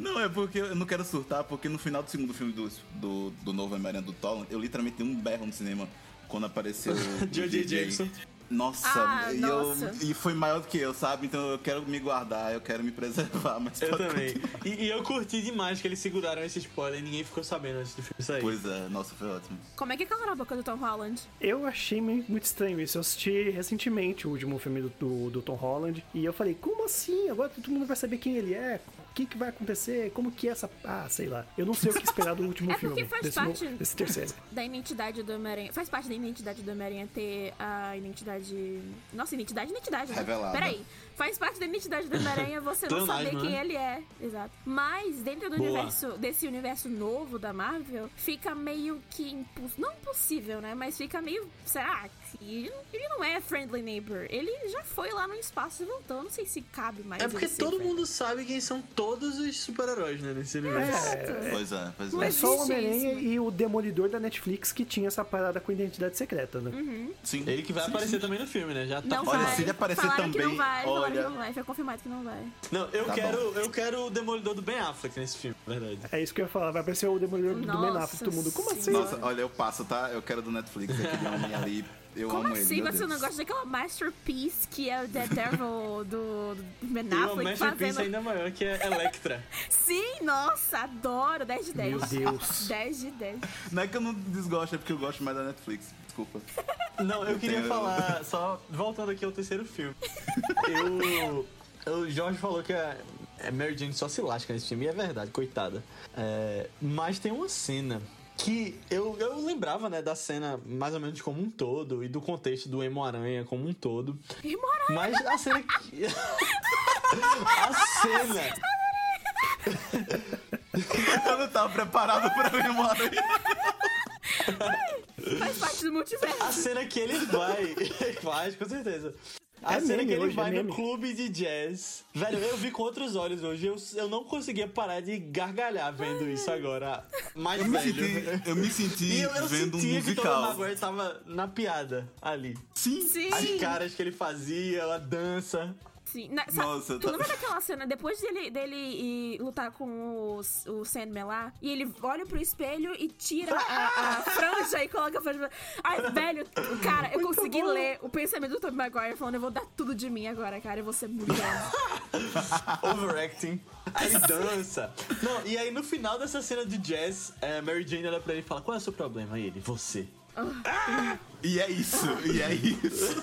Não, é porque eu não quero surtar, porque no final do segundo filme do, do, do novo Homem-Aranha do Toland, eu literalmente dei um berro no cinema quando apareceu (laughs) o J.J. DJ. Jackson. Nossa, Ah, e, nossa. Eu, e foi maior do que eu, sabe? Então eu quero me guardar, eu quero me preservar, mas Eu também. E, e eu curti demais que eles seguraram esse spoiler e ninguém ficou sabendo antes do filme sair. Pois é, nossa, foi ótimo. Como é que cala a boca do Tom Holland? Eu achei muito estranho isso. Eu assisti recentemente o último filme do, do, do Tom Holland e eu falei, como assim? Agora todo mundo vai saber quem ele é? O que, que vai acontecer? Como que é essa. Ah, sei lá. Eu não sei o que esperar do último (laughs) É porque filme. faz desse, parte- no- desse terceiro. (laughs) Da identidade do Homem-Aranha. Faz parte da identidade do Homem-Aranha ter a identidade. Nossa, identidade, identidade. Né? Revelada. Peraí. Faz parte da identidade do Homem-Aranha (laughs) você não saber quem né? ele é. Exato. Mas dentro do Boa. universo, desse universo novo da Marvel, fica meio que impossível. Não impossível, né? Mas fica meio. Será que ele, não é friendly neighbor? Ele já foi lá no espaço e voltou. Não sei se cabe mais. É porque todo friendly. mundo sabe quem são todos os super-heróis, né, nesse universo. Exato. Pois é, pois é. É só o Homem-Aranha e o Demolidor da Netflix que tinha essa parada com identidade secreta, né? Uhum. Sim. Ele que vai Sim, aparecer sim. também no filme, né? Já tá Não Olha, vai. se ele aparecer falaram que não também, vai, falaram olha- não vai. Foi confirmado que não vai. Não, eu Tá quero, bom. eu quero o Demolidor do Ben Affleck nesse filme, na verdade. É isso que eu ia falar. Vai aparecer o Demolidor do Ben Nossa Affleck, todo mundo. Como assim? Nossa, olha, eu passo, tá? Eu quero do Netflix, aquele (laughs) homem ali. Eu Como amo assim ele. ser um Deus. negócio daquela masterpiece que é o Daredevil do, do Ben E uma Affleck masterpiece fazendo... ainda maior, que é Electra. (laughs) Sim, nossa, adoro. 10 de 10. Meu Deus. 10 de 10. Não é que eu não desgosto, é porque eu gosto mais da Netflix. Desculpa. Não, eu queria tenho- falar, só voltando aqui ao terceiro filme. Eu. O Jorge falou que a a Mary Jane só se lasca nesse filme, e é verdade, coitada. É, mas tem uma cena que eu, eu lembrava, né, da cena mais ou menos como um todo e do contexto do Emo Aranha como um todo. E morar. Mas a cena que. (laughs) a cena. Eu não tava preparado pra ver uma (laughs) Faz parte do multiverso. A cena que ele vai. (laughs) Faz, com certeza. A É cena que ele hoje, é vai no meme. clube de jazz. Velho, eu vi com outros olhos hoje. Eu, eu não conseguia parar de gargalhar vendo isso agora. Mais Eu me velho. senti, eu me senti E eu, eu vendo um sentia que o musical. Tava na piada ali. Sim. Sim. As caras que ele fazia, a dança. Sim. Na, sa- Nossa, tu tá- lembra daquela cena, depois dele, dele ir lutar com o, o Sandman lá, e ele olha pro espelho e tira a, a (laughs) franja e coloca a franja. Ai, velho, cara, eu consegui ler o pensamento do Tobey Maguire falando, eu vou dar tudo de mim agora, cara, eu vou ser muito bom. (laughs) Overacting. Aí dança. Não, e aí no final dessa cena de jazz, é, Mary Jane olha pra ele e fala: Qual é o seu problema? Aí ele, você. E é isso, e é isso.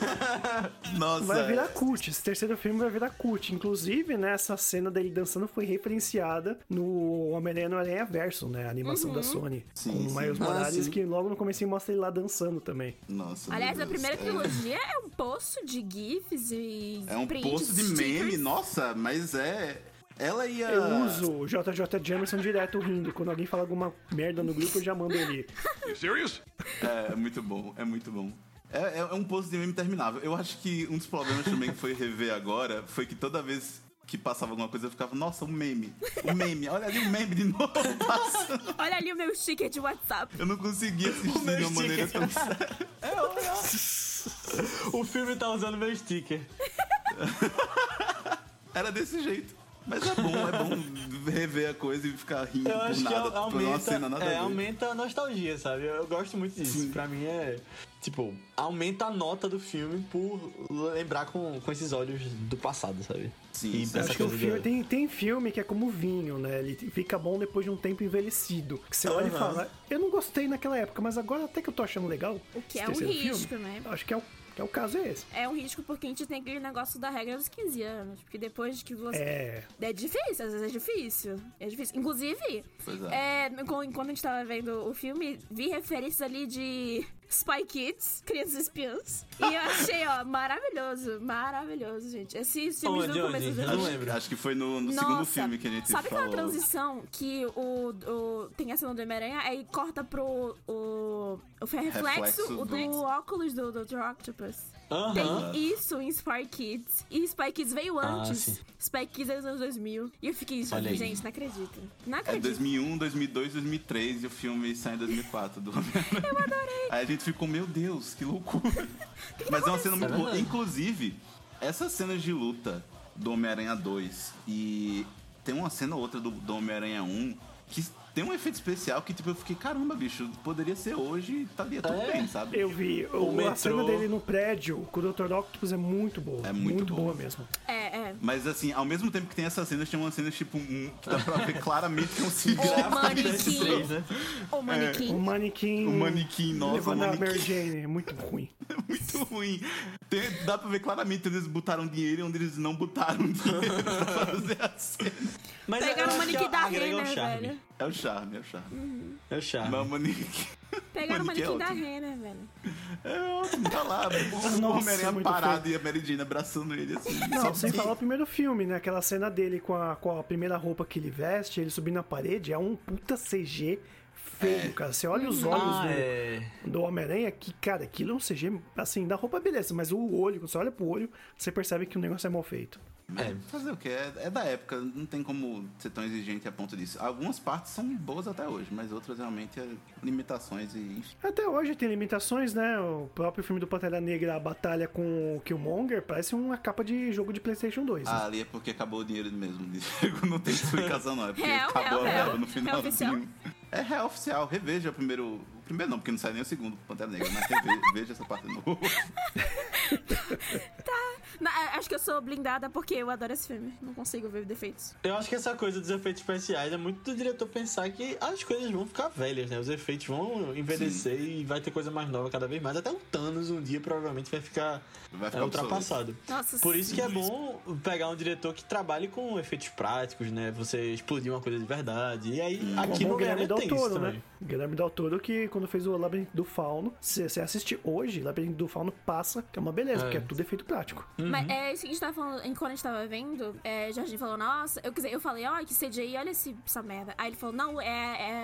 (laughs) Nossa. Vai virar cult. Esse terceiro filme vai virar cult. Inclusive, né, essa cena dele dançando foi referenciada no Homem-Aranha no Aranha Verso, né? A animação da Sony. Sim, com o. Miles Ah, Morales, sim. que logo no começo mostra ele lá dançando também. Nossa. Aliás, a primeira É- trilogia é um poço de GIFs e. É um poço de meme, nossa, mas é. Ela ia. Eu uso o JJ Jameson direto rindo. Quando alguém fala alguma merda no grupo, eu já mando ele. You serious? É, é muito bom, é muito bom. É, é, é um post de meme interminável. Eu acho que um dos problemas também que foi rever agora foi que toda vez que passava alguma coisa eu ficava, nossa, um meme. Um meme, olha ali o meme de novo passando. (laughs) Olha ali o meu sticker de WhatsApp. Eu não conseguia assistir de uma maneira tão séria. O filme tá usando meu sticker. (laughs) Era desse jeito. Mas é bom, é bom rever a coisa e ficar rindo Eu por acho que nada, por uma aumenta, cena nada é, a aumenta a nostalgia, sabe? Eu, eu gosto muito disso. Sim. Pra mim é. Tipo, aumenta a nota do filme por lembrar com, com esses olhos do passado, sabe? Sim, E sim. Acho que o filme, da- tem, tem filme que é como vinho, né? Ele fica bom depois de um tempo envelhecido. Que você olha e fala, eu não gostei naquela época, mas agora até que eu tô achando legal. O que é terceiro risco, né? Acho que é o Que é o caso é esse. É um risco porque a gente tem aquele negócio da regra dos 15 anos. Porque depois que você. É. É difícil, às vezes é difícil. É difícil. Inclusive, Pois é. é, enquanto a gente tava vendo o filme, vi referências ali de Spy Kids, Crianças Espiãs. E eu achei, ó, maravilhoso. Maravilhoso, gente. Esses filmes Onde, do começo onde? Eu não lembro. Acho que foi no, no segundo Nossa, filme que a gente Sabe falou. aquela transição que o, o tem a cena do Homem-Aranha, aí corta pro o, o reflexo, Reflexo do do- óculos do Dr. Octopus. Aham. Tem isso em Spy Kids. E Spy Kids veio Ah, antes. sim. Spy Kids é dos anos 2000. E eu fiquei, Olha aí. gente, não acredito. Não É acredito. 2001, 2002, 2003 e o filme sai em 2004 do Homem-Aranha. (laughs) Eu adorei. Aí a gente ficou, meu Deus, que loucura. (laughs) Mas é uma cena muito É boa. Inclusive, essas cenas de luta do Homem-Aranha 2 e tem uma cena ou outra do, do Homem-Aranha 1 que tem um efeito especial que, tipo, eu fiquei, caramba, bicho, poderia ser hoje e estaria tudo É? bem, sabe? Eu vi. O, a metrô. cena dele no prédio com o Dr. Octopus é muito boa. É muito boa boa. mesmo. É, é. Mas assim, ao mesmo tempo que tem essas cenas, tem umas cenas, tipo, um, que dá pra ver (laughs) claramente que é um O cigarro. manequim. (laughs) Três, né? O manequim. O manequim. O manequim, nossa, Levando o a manequim. Mary Jane. É muito ruim. (laughs) muito ruim. Tem- dá pra ver claramente onde eles botaram dinheiro e onde eles não botaram dinheiro pra fazer a cena. Mas Pegaram o manequim da Renner, charme. velho. É o charme, é o charme. É o charme. Mas o manequim Pegaram o Manequim é da. Renner, velho. é ótimo, tá lá. O Nossa, Homem-Aranha muito parado e a Jane abraçando ele assim. Não, Só sem que- falar o primeiro filme, né? Aquela cena dele com a, com a primeira roupa que ele veste, ele subindo na parede, é um puta CG feio, cara. Você olha os olhos Ah, do, é. do Homem-Aranha, que, cara, aquilo é um CG, assim, da roupa beleza, mas o olho, quando você olha pro olho, você percebe que o negócio é mal feito. É, fazer o quê? É, é da época, não tem como ser tão exigente a ponto disso. Algumas partes são boas até hoje, mas outras realmente é limitações e enfim. Até hoje tem limitações, né? O próprio filme do Pantera Negra, a batalha com o Killmonger, parece uma capa de jogo de PlayStation 2. né? Ah, ali é porque acabou o dinheiro mesmo. (laughs) Diego. Não tem explicação, não. É porque Real, acabou real, a verba real. no É final. oficial? É real oficial. Reveja o primeiro. Primeiro não, porque não sai nem o segundo Pantera Negra, mas veja essa parte de novo. (laughs) Não, é, acho que eu sou blindada porque eu adoro esse filme. Não consigo ver defeitos. Eu acho que essa coisa dos efeitos especiais é muito do diretor pensar que as coisas vão ficar velhas, né? Os efeitos vão envelhecer e vai ter coisa mais nova cada vez mais. Até o Thanos um dia provavelmente vai ficar, Vai é, ficar ultrapassado. Nossa, Por isso que é bom pegar um diretor que trabalhe com efeitos práticos, né? Você explodir uma coisa de verdade. E aí, aqui Como no o Guilherme Guilherme Del tem isso Toro, também. né? Guilherme Del Toro que quando fez o Labirinto do Fauno, se você assistir hoje, Labirinto do Fauno passa, que é uma beleza, É. porque é tudo efeito prático. Mas é isso que a gente tava falando, enquanto a gente tava vendo, é, Jardim falou, nossa, eu, quer dizer, eu falei, ó, que CGI, olha esse, essa merda. Aí ele falou, não, é. é...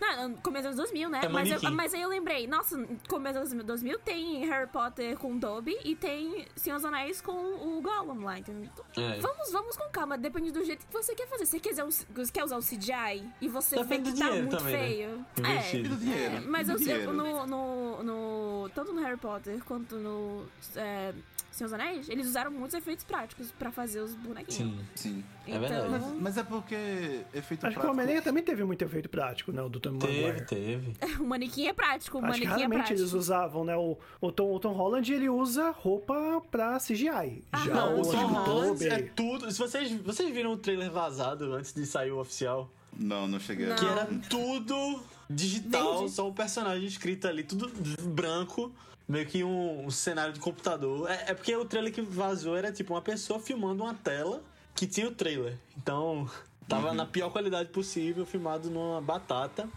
Não, começo dos anos 2000, né? É mas, eu- mas aí eu lembrei, nossa, começo dos anos 2000 tem Harry Potter com Dobby e tem Senhor dos Anéis com o Gollum lá, entendeu? Então, É. Vamos, vamos com calma, depende do jeito que você quer fazer. Se você quiser us- quer usar o CGI e você Depende vê que tá muito também, né? feio. Investido. E do dinheiro. É, mas eu, eu dinheiro. no, no, no- Tanto no Harry Potter quanto no é, Senhor dos Anéis, eles usaram muitos efeitos práticos pra fazer os bonequinhos. Sim. Sim. É verdade. Mas, Então, mas é porque efeito Acho que o prático... Homem-Aranha também teve muito efeito prático, né? O do Tom Teve, Maguire. teve. (laughs) o manequim é prático, o Acho que manequim é raramente prático. eles usavam, né? O, o, Tom, o Tom Holland, ele usa roupa pra CGI. Já Aham. o, Tom Holland é tudo. Se vocês, vocês viram o trailer vazado antes de sair o oficial, Não, não cheguei a Não. que era tudo digital, Verde. só o personagem escrito ali, tudo branco. Meio que um, um cenário de computador. É, é porque o trailer que vazou era tipo uma pessoa filmando uma tela que tinha o trailer. Então, tava na pior qualidade possível, filmado numa batata.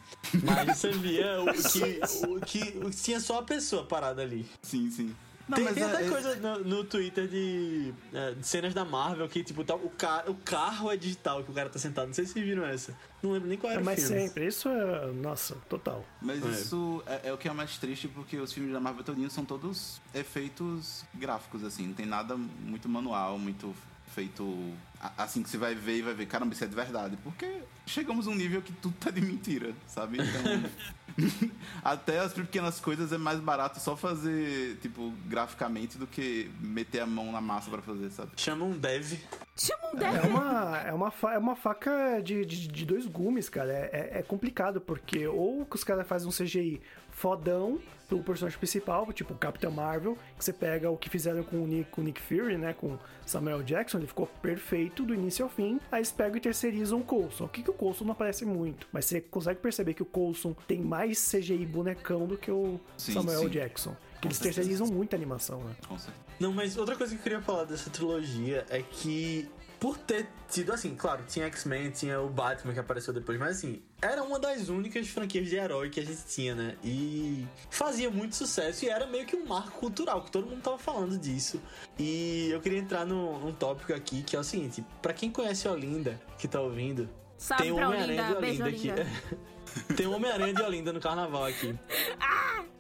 Mas você via o que, (laughs) o que, o que tinha só a pessoa parada ali. Sim, sim. Não, tem mas tem é- até é- coisa no, no Twitter de, é, de cenas da Marvel que, tipo, tá, o, ca o carro é digital que o cara tá sentado. Não sei se vocês viram essa. Não lembro nem qual era É, o mas filme. sempre. Isso é. Nossa, total. Mas É. isso é, é o que é mais triste, porque os filmes da Marvel todinho são todos efeitos gráficos, assim. Não tem nada muito manual, muito feito assim que você vai ver e vai ver, caramba, isso é de verdade. Porque chegamos a um nível que tudo tá de mentira, sabe? Então. (laughs) até as pequenas coisas é mais barato só fazer, tipo, graficamente do que meter a mão na massa pra fazer, sabe? Chama um dev. Chama um É dev. uma, é uma, fa- é uma faca de, de, de dois gumes, cara. É, é, é complicado, porque ou que os caras fazem um CGI fodão pro personagem principal, tipo o Capitão Marvel, que você pega o que fizeram com o Nick, com o Nick Fury, né? Com Samuel Jackson, ele ficou perfeito do início ao fim. Aí eles pegam e terceirizam o Coulson. O que, que o Coulson não aparece muito? Mas você consegue perceber que o Coulson tem mais CGI bonecão do que o Sim, Samuel sim. Jackson. Porque eles terceirizam muito a animação, né? Com certeza. Não, mas outra coisa que eu queria falar dessa trilogia é que, por ter tido, assim, claro, tinha X-Men, tinha o Batman que apareceu depois, mas assim, era uma das únicas franquias de herói que a gente tinha, né? E fazia muito sucesso e era meio que um marco cultural, que todo mundo tava falando disso. E eu queria entrar num, num tópico aqui que é o seguinte: pra quem conhece Olinda, que tá ouvindo, Salve tem o Homem-Aranha de Olinda Olinda. aqui. (laughs) tem o Homem-Aranha de Olinda no carnaval aqui.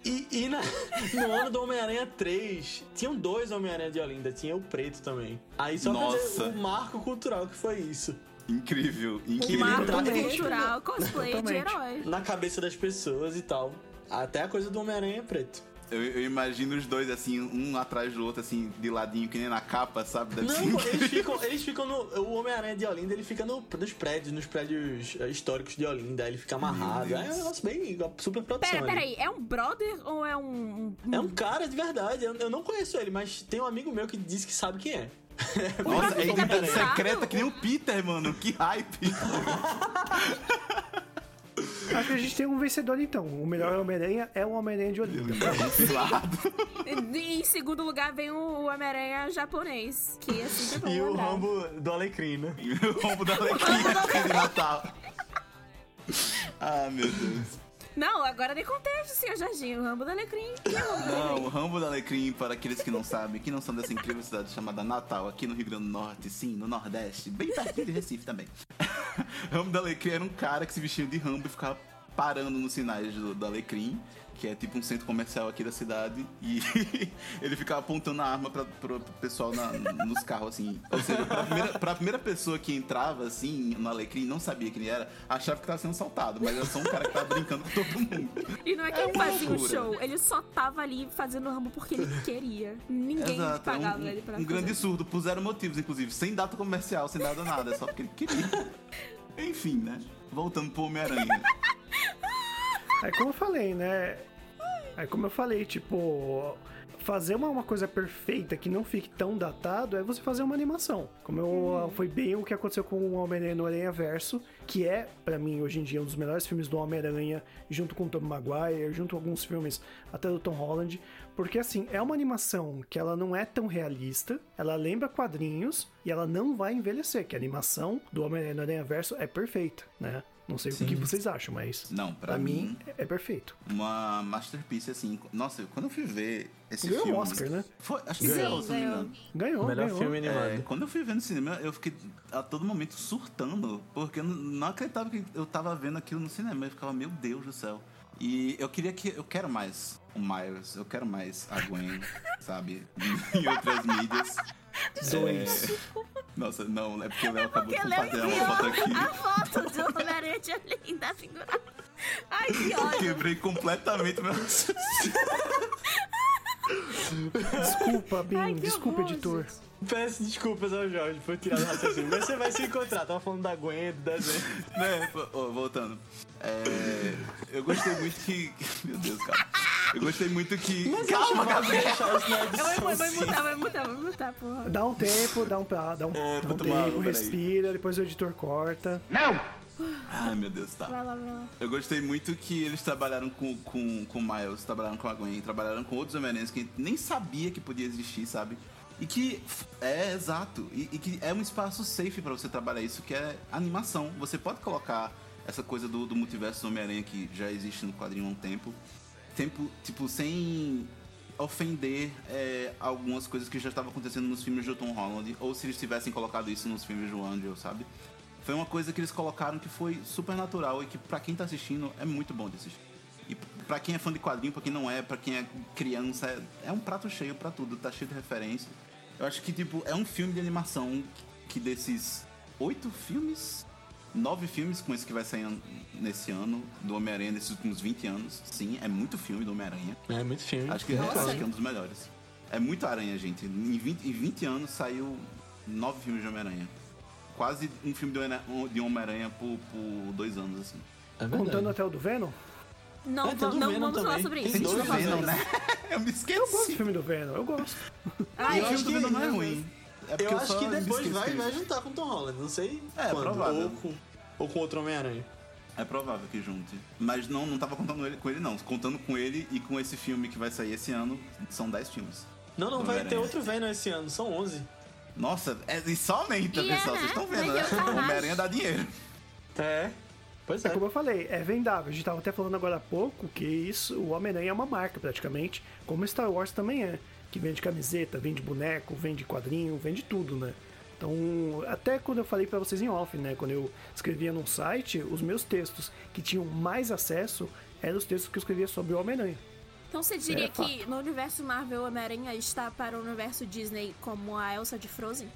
E, e na- no ano do Homem-Aranha 3, tinham dois Homem-Aranha de Olinda, tinha o preto também. Aí só pra dizer Nossa. o marco cultural que foi isso. Incrível, Um incrível. marco Totalmente. cultural, cosplay de Totalmente. herói. Na cabeça das pessoas e tal. Até a coisa do Homem-Aranha preto. Eu, eu imagino os dois, assim, um atrás do outro, assim, de ladinho, que nem na capa, sabe? Deve Não, eles ficam, eles ficam no. O Homem-Aranha de Olinda, ele fica no- nos prédios, nos prédios eh, históricos de Olinda, aí ele fica amarrado. É um negócio bem. super produção. Pera, ali. pera aí, é um brother ou é um. um- É um cara de verdade. Eu, eu não conheço ele, mas tem um amigo meu que disse que sabe quem é. Nossa, é identidade secreta que nem o Peter, mano. Que hype. (laughs) Acho que a gente tem um vencedor então. O melhor Homem-Aranha é o Homem-Aranha de Olinda. E em segundo lugar vem o Homem-Aranha japonês, que é sempre bom E o. Rambo do Alecrim, né? (laughs) o rombo da alegria (laughs) de Natal. Ah, meu Deus. Não, agora dei contexto, senhor Jardim. O Rambo do Alecrim. Não, o Rambo da Alecrim, para aqueles que não sabem, que não são dessa incrível cidade chamada Natal, aqui no Rio Grande do Norte, sim, no Nordeste, bem pertinho de Recife também. (laughs) Rambo da Alecrim era um cara que se vestia de Rambo e ficava parando nos sinais do, do Alecrim, que é tipo um centro comercial aqui da cidade, e (laughs) ele ficava apontando a arma pra, pro pessoal na- nos carros, assim. Ou seja, pra primeira, pra primeira pessoa que entrava, assim, no Alecrim, não sabia quem ele era, achava que tava sendo assaltado, mas era só um cara que tava brincando com todo mundo. E não é que É ele fazia um show, ele só tava ali fazendo Rambo porque ele queria. Ninguém Exato, é pagava um, ele pra um fazer. grande surdo, por zero motivos, inclusive, sem data comercial, sem nada nada, é só porque ele queria. (laughs) Enfim, né? Voltando pro Homem-Aranha. É como eu falei, né? É como eu falei, tipo, fazer uma, uma coisa perfeita que não fique tão datado é você fazer uma animação. Como eu, foi bem o que aconteceu com o Homem-Aranha no Aranha Verso, que é, pra mim, hoje em dia, um dos melhores filmes do Homem-Aranha, junto com o Tobey Maguire, junto com alguns filmes até do Tom Holland. Porque, assim, é uma animação que ela não é tão realista, ela lembra quadrinhos e ela não vai envelhecer, que a animação do Homem-Aranha no Aranha Verso é perfeita, né? Não sei o que vocês acham, mas... Não, pra, Pra mim, mim, é perfeito. uma masterpiece, assim. Nossa, quando eu fui ver esse Ganhou filme. o Oscar, né? Foi, acho que Sim, ganhou, se não me ganhou. engano. Ganhou, Melhor ganhou. filme animado. É, quando eu fui ver no cinema, eu fiquei a todo momento surtando, porque eu não- não acreditava que eu tava vendo aquilo no cinema. Eu ficava, meu Deus do céu. E eu queria que. Eu quero mais o Miles, eu quero mais a Gwen, (laughs) sabe? (laughs) em outras mídias. Dois. É, Nossa, não, é porque o Léo acabou de compartilhar uma foto aqui. a foto do Homem-Aranha de Olinda figurada. Ai, que ódio. Quebrei completamente meu. Desculpa, Bin. Ai, que desculpa, horror, editor. Peço desculpas ao Jorge por tirar do raciocínio. Mas você vai se encontrar. Tava falando da Gwen, do desenho. né? Ó, voltando. É, eu gostei muito que. Meu Deus, cara. Eu gostei muito que. Calma, Gabriel! na Vai, vai, vai sim. mutar, vai mutar, vai mutar, porra. Dá um tempo, dá um, pra- dá um, É, dá um tomar tempo, respira, depois o editor corta. Ai, meu Deus, tá. Vai lá, vai lá. Eu gostei muito que eles trabalharam com, com, com o Miles, trabalharam com a Gwen, trabalharam com outros Homem-Aranhas que a gente nem sabia que podia existir, sabe? E que é exato, e, e que é um espaço safe pra você trabalhar isso, que é animação. Você pode colocar essa coisa do, do multiverso do Homem-Aranha que já existe no quadrinho há um tempo, tempo tipo, sem ofender é, algumas coisas que já estavam acontecendo nos filmes do Tom Holland, ou se eles tivessem colocado isso nos filmes do Andrew, sabe? Foi uma coisa que eles colocaram que foi super natural e que pra quem tá assistindo é muito bom de assistir. E pra quem é fã de quadrinho, pra quem não é, pra quem é criança, é, é um prato cheio pra tudo, tá cheio de referência. Eu acho que, tipo, é um filme de animação que desses oito filmes, nove filmes com esse que vai sair nesse ano, do Homem-Aranha, nesses últimos 20 anos, sim, é muito filme do Homem-Aranha. É muito filme. Acho que, Nossa. acho que é um dos melhores. É muito aranha, gente. Em 20, em 20 anos saiu nove filmes de Homem-Aranha. Quase um filme de Homem- de Homem-Aranha por, por dois anos, assim. É. Contando até o do Venom? Não, É, tem não Venom vamos falar também. sobre Tem isso. dois Não vamos Venom, falar né? (laughs) Eu me Eu gosto do esqueci. filme do Venom, eu gosto. Ai, E o acho filme do que- Venom não é ruim. É Eu acho que depois esqueci vai, vai juntar com o Tom Holland. Não sei É, quando. provável. Ou com, ou com outro Homem-Aranha. É provável que junte. Mas não, não tava contando ele, com ele, não. Contando com ele e com esse filme que vai sair esse ano, são 10 filmes. Não, não, vai ter outro Venom esse ano, são 11. Nossa, é, e só aumenta, E é, pessoal. né? Vocês estão vendo, né? ter o O Homem-Aranha dá dinheiro. É. Pois é. É como eu falei, é vendável. A gente tava até falando agora há pouco que isso, o Homem-Aranha é uma marca praticamente, como Star Wars também é. Que vende camiseta, vende boneco, vende quadrinho, vende tudo, né? Então, até quando eu falei pra vocês em off, né? Quando eu escrevia num site, os meus textos que tinham mais acesso eram os textos que eu escrevia sobre o Homem-Aranha. Então você diria É, que no universo Marvel, Homem-Aranha está para o universo Disney como a Elsa de Frozen?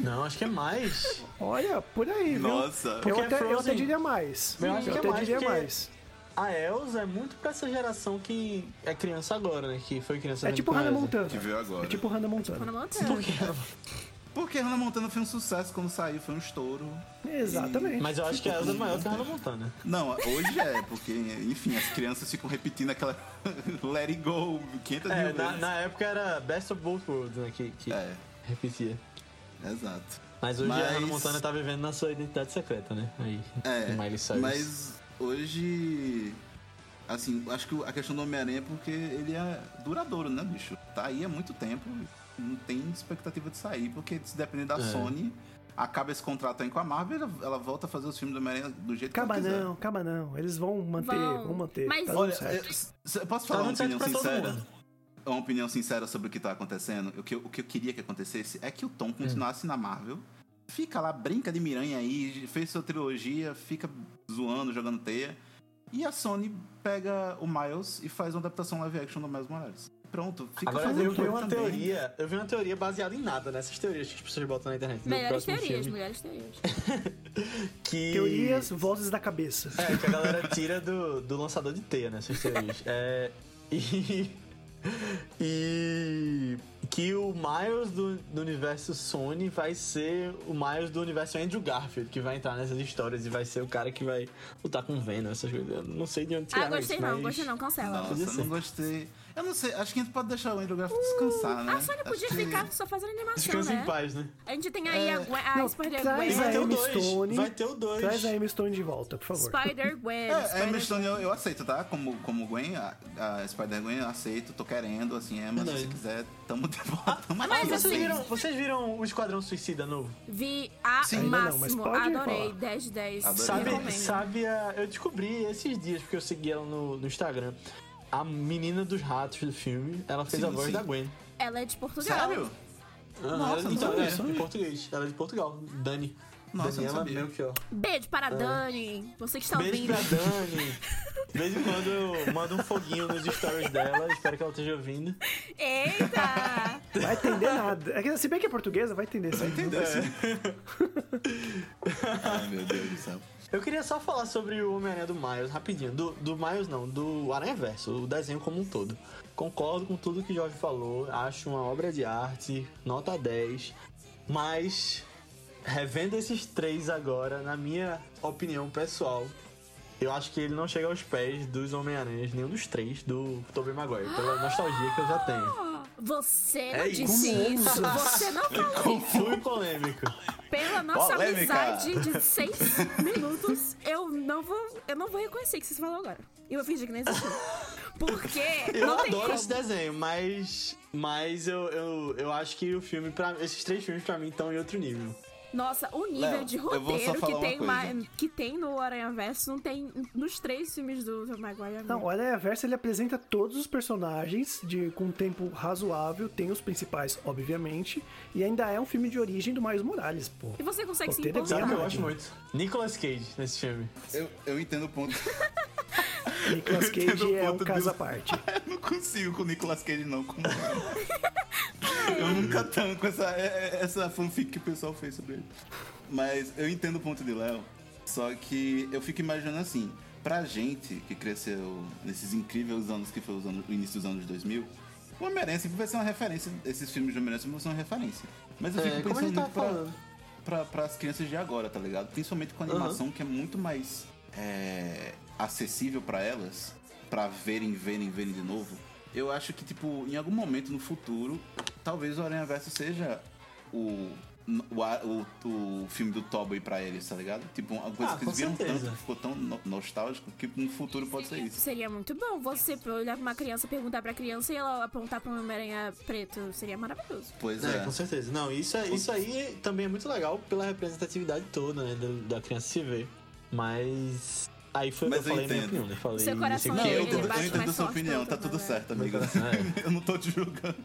Não, acho que é mais. Olha, por aí, viu? Nossa. Eu Porque até, eu Frozen- até diria mais. Eu acho que é até mais, diria porque- mais. A Elsa é muito pra essa geração que é criança agora, né? Que foi criança É tipo Hannah. Montana. Que veio agora. É tipo Hannah Montana. Hannah Montana. Por quê? Porque Hannah Montana foi um sucesso quando saiu, foi um estouro. Exatamente. Mas eu acho que a Elsa é maior que a Hannah Montana. Não, hoje é, porque, enfim, as crianças ficam repetindo aquela (laughs) Let It Go 500 É, mil na, vezes. na época era Best of Both Worlds, né? Que, que É, repetia. Exato. Mas hoje Mas- a Hannah Montana tá vivendo na sua identidade secreta, né? Aí, É, Miley Cyrus. mas hoje, assim, acho que a questão do Homem-Aranha é porque ele é duradouro, né, bicho? Tá aí há muito tempo, não tem expectativa de sair, porque se depender da É. Sony, acaba esse contrato aí com a Marvel, ela, ela volta a fazer os filmes do Homem-Aranha do jeito Acaba que ela quiser. não, acaba não. Eles vão manter, Vão. vão, manter. Mas- Tá Olha, certo. eu, eu posso Tá falar uma dando certo opinião sincera? Uma opinião sincera sobre o que tá acontecendo? O que, eu- o que eu queria que acontecesse é que o Tom continuasse na Marvel. Fica lá, brinca de miranha aí, fez sua trilogia, fica zoando, jogando teia. E a Sony pega o Miles e faz uma adaptação live action do Miles Morales. Pronto, fica Agora fazendo eu vi uma também. teoria, eu vi uma teoria baseada em nada nessas teorias que as pessoas botam na internet. Melhores teorias, filme, melhores teorias. (laughs) que... Teorias, vozes da cabeça. É, que a galera tira do, do lançador de teia, né? Essas teorias. (laughs) É, e. E. Que o Miles do, do universo Sony vai ser o Miles do universo Andrew Garfield, que vai entrar nessas histórias e vai ser o cara que vai lutar com o Venom, essas coisas. Eu não sei de onde Ah, tirar gostei isso, não, mas... gostei não, cancela. Nossa, não gostei. Eu não sei, acho que a gente pode deixar o Andrew Garfield descansar, né? A Sony podia Acho que- ficar só fazendo animação, Descansa né? em paz, né? A gente tem aí a, Gwen, a Não, Spider-Gwen. vai a ter o dois, Stone. vai ter o dois. Traz a Emma Stone de volta, por favor. Spider-Gwen. (laughs) É, a Emma Spider- Stone eu, eu aceito, tá? Como, como Gwen, a, a Spider-Gwen eu aceito, tô querendo, assim, Emma, se Verdade. você quiser, tamo de volta. Tamo mas aqui. assim- Vocês viram, vocês viram o Esquadrão Suicida novo? Vi a Sim. Não, mas máximo. pode Adorei. falar. 10 de 10. Adorei. Sabe, sabe a, eu descobri esses dias, porque eu segui ela no, no Instagram. A menina dos ratos do filme, ela fez Sim, a voz sim. da Gwen. Ela é de Portugal. Sério? Nossa, ela é de, não sabia. é, em português. Ela é de Portugal. Dani. Nossa, Daniela. Melchior. Beijo para a Dani. Você que está Beijo ouvindo. pra Dani. (laughs) De vez em quando eu mando um foguinho nos stories dela. Espero que ela esteja ouvindo. Eita! (laughs) Vai entender nada. É que, se bem que é portuguesa, vai entender sim. Entendeu? (laughs) Ai, meu Deus do céu. Eu queria só falar sobre o Homem-Aranha do Miles, rapidinho. Do, do Miles não, do Aranha Verso, o desenho como um todo. Concordo com tudo que o Jorge falou, acho uma obra de arte, nota 10. Mas, revendo esses três agora, na minha opinião pessoal, eu acho que ele não chega aos pés dos Homem-Aranhas, nenhum dos três, do Tobey Maguire, pela nostalgia que eu já tenho. Você não É disse isso. isso. Você não falou (laughs) Fui polêmico. Pela nossa Polêmica. amizade de seis minutos, eu não vou, eu não vou reconhecer o que você falou agora. E eu vou fingir que nem existiu. Porque Eu adoro como. esse desenho, mas. Mas eu, eu, eu acho que o filme, pra, esses três filmes pra mim estão em outro nível. Nossa, o nível Léo, de roteiro que tem, uma- que tem no Aranha Verso não tem nos três filmes do Tobey Maguire. Não, o Aranha Verso ele apresenta todos os personagens de, com um tempo razoável, tem os principais, obviamente, e ainda é um filme de origem do Miles Morales, pô. E você consegue se Roteiro é impor? Sabe eu Verdade. gosto muito? Nicolas Cage nesse filme. Eu, eu entendo o ponto. (laughs) Nicolas Cage é um caso à parte. (laughs) Eu não consigo com o Nicolas Cage, não. Como (laughs) eu nunca tanco essa, é- é- essa fanfic que o pessoal fez sobre Mas eu entendo o ponto de Léo. Só que eu fico imaginando assim, pra gente que cresceu nesses incríveis anos que foi os anos, o início dos anos 2000, o Homem-Aranha sempre vai ser uma referência. Esses filmes de Homem-Aranha sempre vão ser uma referência. Mas eu É, fico gente pensando muito falando. pra, pra, pras crianças de agora, tá ligado? Principalmente com a animação que é muito mais é, acessível pra elas, pra verem, verem, verem de novo. Eu acho que, tipo, em algum momento no futuro, talvez o Aranha Verso seja o, o, o, o filme do Toby pra eles, tá ligado? Tipo, uma coisa Ah, que eles viram certeza. tanto, que ficou tão no- nostálgico, que no futuro pode ser isso. Seria muito bom você olhar pra uma criança, perguntar pra criança e ela apontar pra um Homem-Aranha preto. Seria maravilhoso. Pois É, é. com certeza. Não, isso, é- isso aí também é muito legal pela representatividade toda, né? Da, da criança se ver. Mas. Aí foi o que eu Mas eu falei minha entendo. opinião, né? Falei Seu coração Não, eu ele entendo, eu entendo mais a sua forte opinião, tá tudo outro, certo, né? amiga. É. (laughs) Eu não tô te julgando.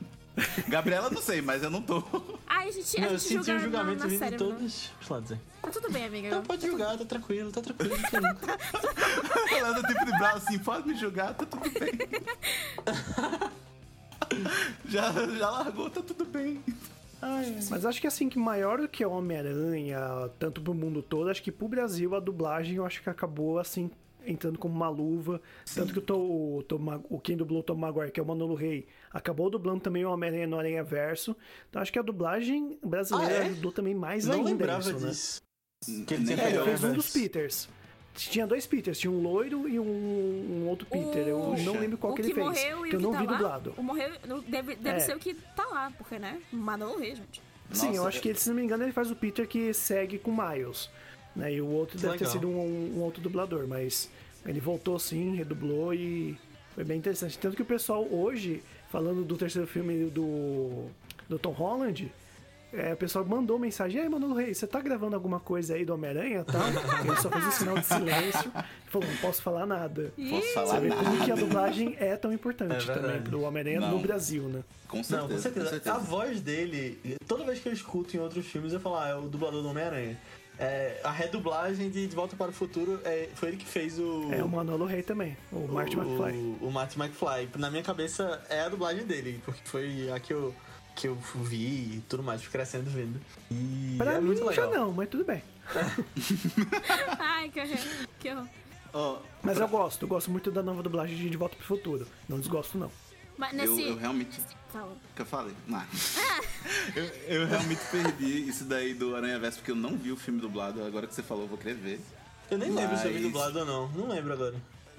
Gabriela, não sei, mas eu não tô. Ai, a gente, Não, a eu gente senti o na, julgamento na vindo série, de né? todos os lados aí. Tá tudo bem, amiga. Então pode julgar, tá tranquilo, tá tranquilo. não tem- Falando tipo de braço assim, pode me julgar, tá tudo bem. (laughs) já, já largou, tá tudo bem. Mas acho que assim, que maior do que o Homem-Aranha, tanto pro mundo todo, acho que pro Brasil a dublagem eu acho que acabou assim entrando como uma luva. Tanto que o, Tom, o, Tom o quem dublou o Tom Maguire, que é o Manolo Rey, acabou dublando também o Homem-Aranha no Aranha Verso. Então acho que a dublagem brasileira Ah, é? ajudou também mais Não ainda lembrava isso, né? disso. Que ele É, ele eu, fez um o dos. Peters. Tinha dois Peters, tinha um loiro e um, um outro Peter. Eu Puxa. não lembro qual o que que, ele fez. morreu e que eu o não que tá vi lá, dublado. O morreu deve, deve É. ser o que tá lá, porque, né? Manolo Rey, gente. Sim, eu Nossa, acho que ele, se não me engano, ele faz o Peter que segue com o Miles. Né? E o outro Que deve ter legal. sido um, um outro dublador, mas ele voltou sim, redublou e foi bem interessante. Tanto que o pessoal hoje, falando do terceiro filme do, do Tom Holland, é, o pessoal mandou mensagem, e aí, Manolo Rey, você tá gravando alguma coisa aí do Homem-Aranha e tal? (laughs) ele só fez um sinal de silêncio e falou, não posso falar nada. Posso Você falar vê como que a nada. dublagem é tão importante É também pro Homem-Aranha no. Brasil, né? Com certeza, Não, com certeza. A voz dele, toda vez que eu escuto em outros filmes, eu falo, ah, é o dublador do Homem-Aranha. É, a redublagem de De Volta para o Futuro é, foi ele que fez o. É o Manolo Rey também, o Marty McFly. O, o Marty McFly. Na minha cabeça é a dublagem dele, porque foi a que eu, que eu vi e tudo mais, fui crescendo vendo. E Pra é mim muito já legal. não, mas tudo bem. (laughs) Ai, que horror. Que horror. Ó, Mas eu gosto, eu gosto muito da nova dublagem de De Volta pro Futuro. Não desgosto, não. Mas eu, nesse. eu realmente. Fala. que eu falei? Não. (laughs) eu, eu realmente perdi isso daí do Aranha Verso porque eu não vi o filme dublado. Agora que você falou, eu vou querer ver. Eu nem lembro se eu vi Mas- dublado ou não. Não lembro agora.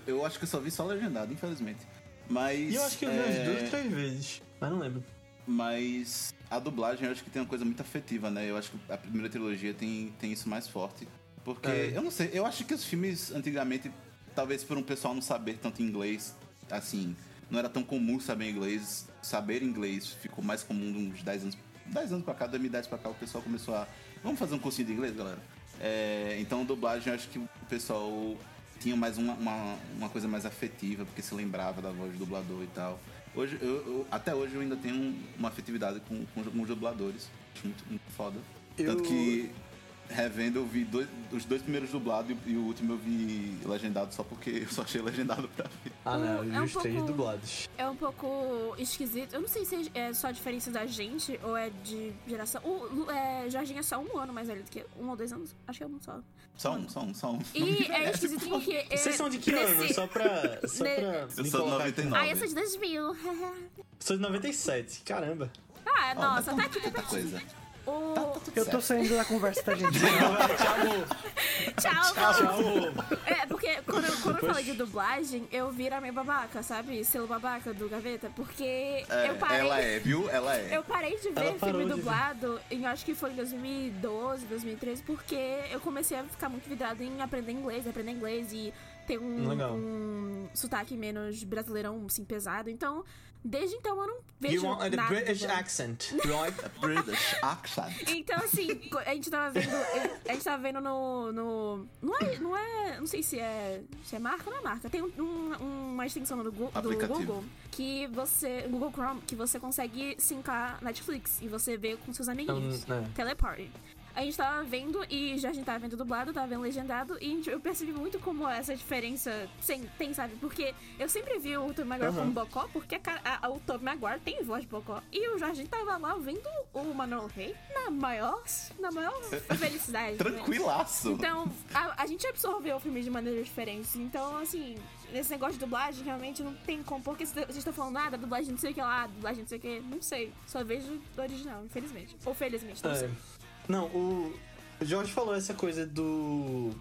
Eu acho que eu só vi só legendado, infelizmente. Mas. E eu acho que eu vi é, umas duas, três vezes. Mas não lembro. Mas a dublagem eu acho que tem uma coisa muito afetiva, né? Eu acho que a primeira trilogia tem, tem isso mais forte. Porque, É. eu não sei, eu acho que os filmes antigamente, talvez por um pessoal não saber tanto inglês, assim, não era tão comum saber inglês. Saber inglês ficou mais comum uns 10 anos, 10 anos pra cá, 2010 pra cá, o pessoal começou a. Vamos fazer um cursinho de inglês, galera? É, então, dublagem, eu acho que o pessoal tinha mais uma, uma, uma coisa mais afetiva, porque se lembrava da voz do dublador e tal. Hoje, eu, eu- até hoje eu ainda tenho um- uma afetividade com, com alguns dubladores. Acho muito, muito foda. Eu- Tanto que, revendo, eu vi dois- os dois primeiros dublados e, e o último eu vi legendado só porque eu só achei legendado pra ver. Ah, não, eu vi É um os três pouco- dublados. É um pouco esquisito. Eu não sei se é só a diferença da gente ou é de geração. O é, Jorginho é só um ano mais velho do que eu. Um ou dois anos. Acho que é um só. Só um, só um, só um. E (laughs) é esquisito porque. é, Vocês são de que ano? nesse- Só pra. (laughs) Só ne- pra Eu sou aqui. 99. Ah, eu sou de 2000. Sou de 97. Caramba. ah, nossa, não tá aqui, tá coisa. O... Tá, tá Eu tô saindo da conversa, tá, gente? (laughs) Tchau, Tchau. É, porque quando, eu- quando eu falei de dublagem, eu vira meio babaca, sabe? Selo babaca do Gaveta. Porque É, eu parei. Ela é, viu? Ela é. Eu parei de ver filme de ver. dublado, em, acho que foi em 2012, 2013, porque eu comecei a ficar muito vidrada em aprender inglês, aprender inglês e ter um, um sotaque menos brasileirão, assim, pesado. Então, desde então eu não You vejo want the nada British accent, (laughs) right? British accent. Então, assim, a gente tava vendo. A gente tava vendo no. no não, é, não é. Não sei se é. Se é marca ou não é marca. Tem um- um- uma extensão no Google, do. Google que você. Google Chrome, que você consegue sincar Netflix e você vê com seus amiguinhos. Então, é. Teleparty. A gente tava vendo e já a gente tava vendo dublado, tava vendo legendado, e gente- eu percebi muito como essa diferença sem- tem, sabe? Porque eu sempre vi o Tom Maguire Aham. como Bocó, porque a a- o Tom Maguire tem voz de Bocó. E o Jorge tava lá vendo o Manuel Rey na maior, na maior felicidade. (laughs) né? Tranquilaço. Então, a, a gente absorveu o filme de maneiras diferentes. Então, assim, nesse negócio de dublagem, realmente não tem como. Porque se vocês estão falando nada, dublagem não sei o que lá, dublagem não sei o que, não sei. Só vejo do original, infelizmente. Ou felizmente, não É. sei. Não, o. O Jorge falou essa coisa do.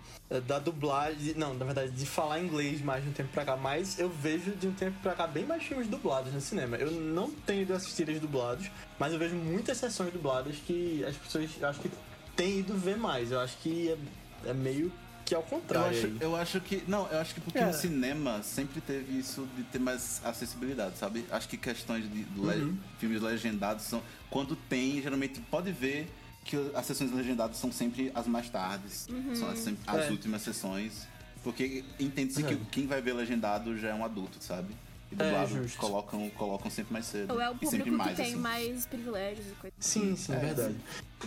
da dublagem. Não, na verdade, de falar inglês mais de um tempo pra cá. Mas eu vejo de um tempo pra cá bem mais filmes dublados no cinema. Eu não tenho ido assistir eles dublados, mas eu vejo muitas sessões dubladas que as pessoas eu acho que têm ido ver mais. Eu acho que é, é meio que ao Eu contrário. acho, aí. eu acho que. Não, eu acho que porque É. o cinema sempre teve isso de ter mais acessibilidade, sabe? Acho que questões de, de le- Uhum. filmes legendados são. Quando tem, geralmente pode ver que as sessões legendadas são sempre as mais tardes. São as, sempre as É. últimas sessões. Porque entende-se que Uhum. quem vai ver legendado já é um adulto, sabe? E É, dublado justo. colocam, colocam sempre mais cedo. Ou é o e sempre público mais, que tem assim. mais privilégios e coisa. Sim, sim, é verdade.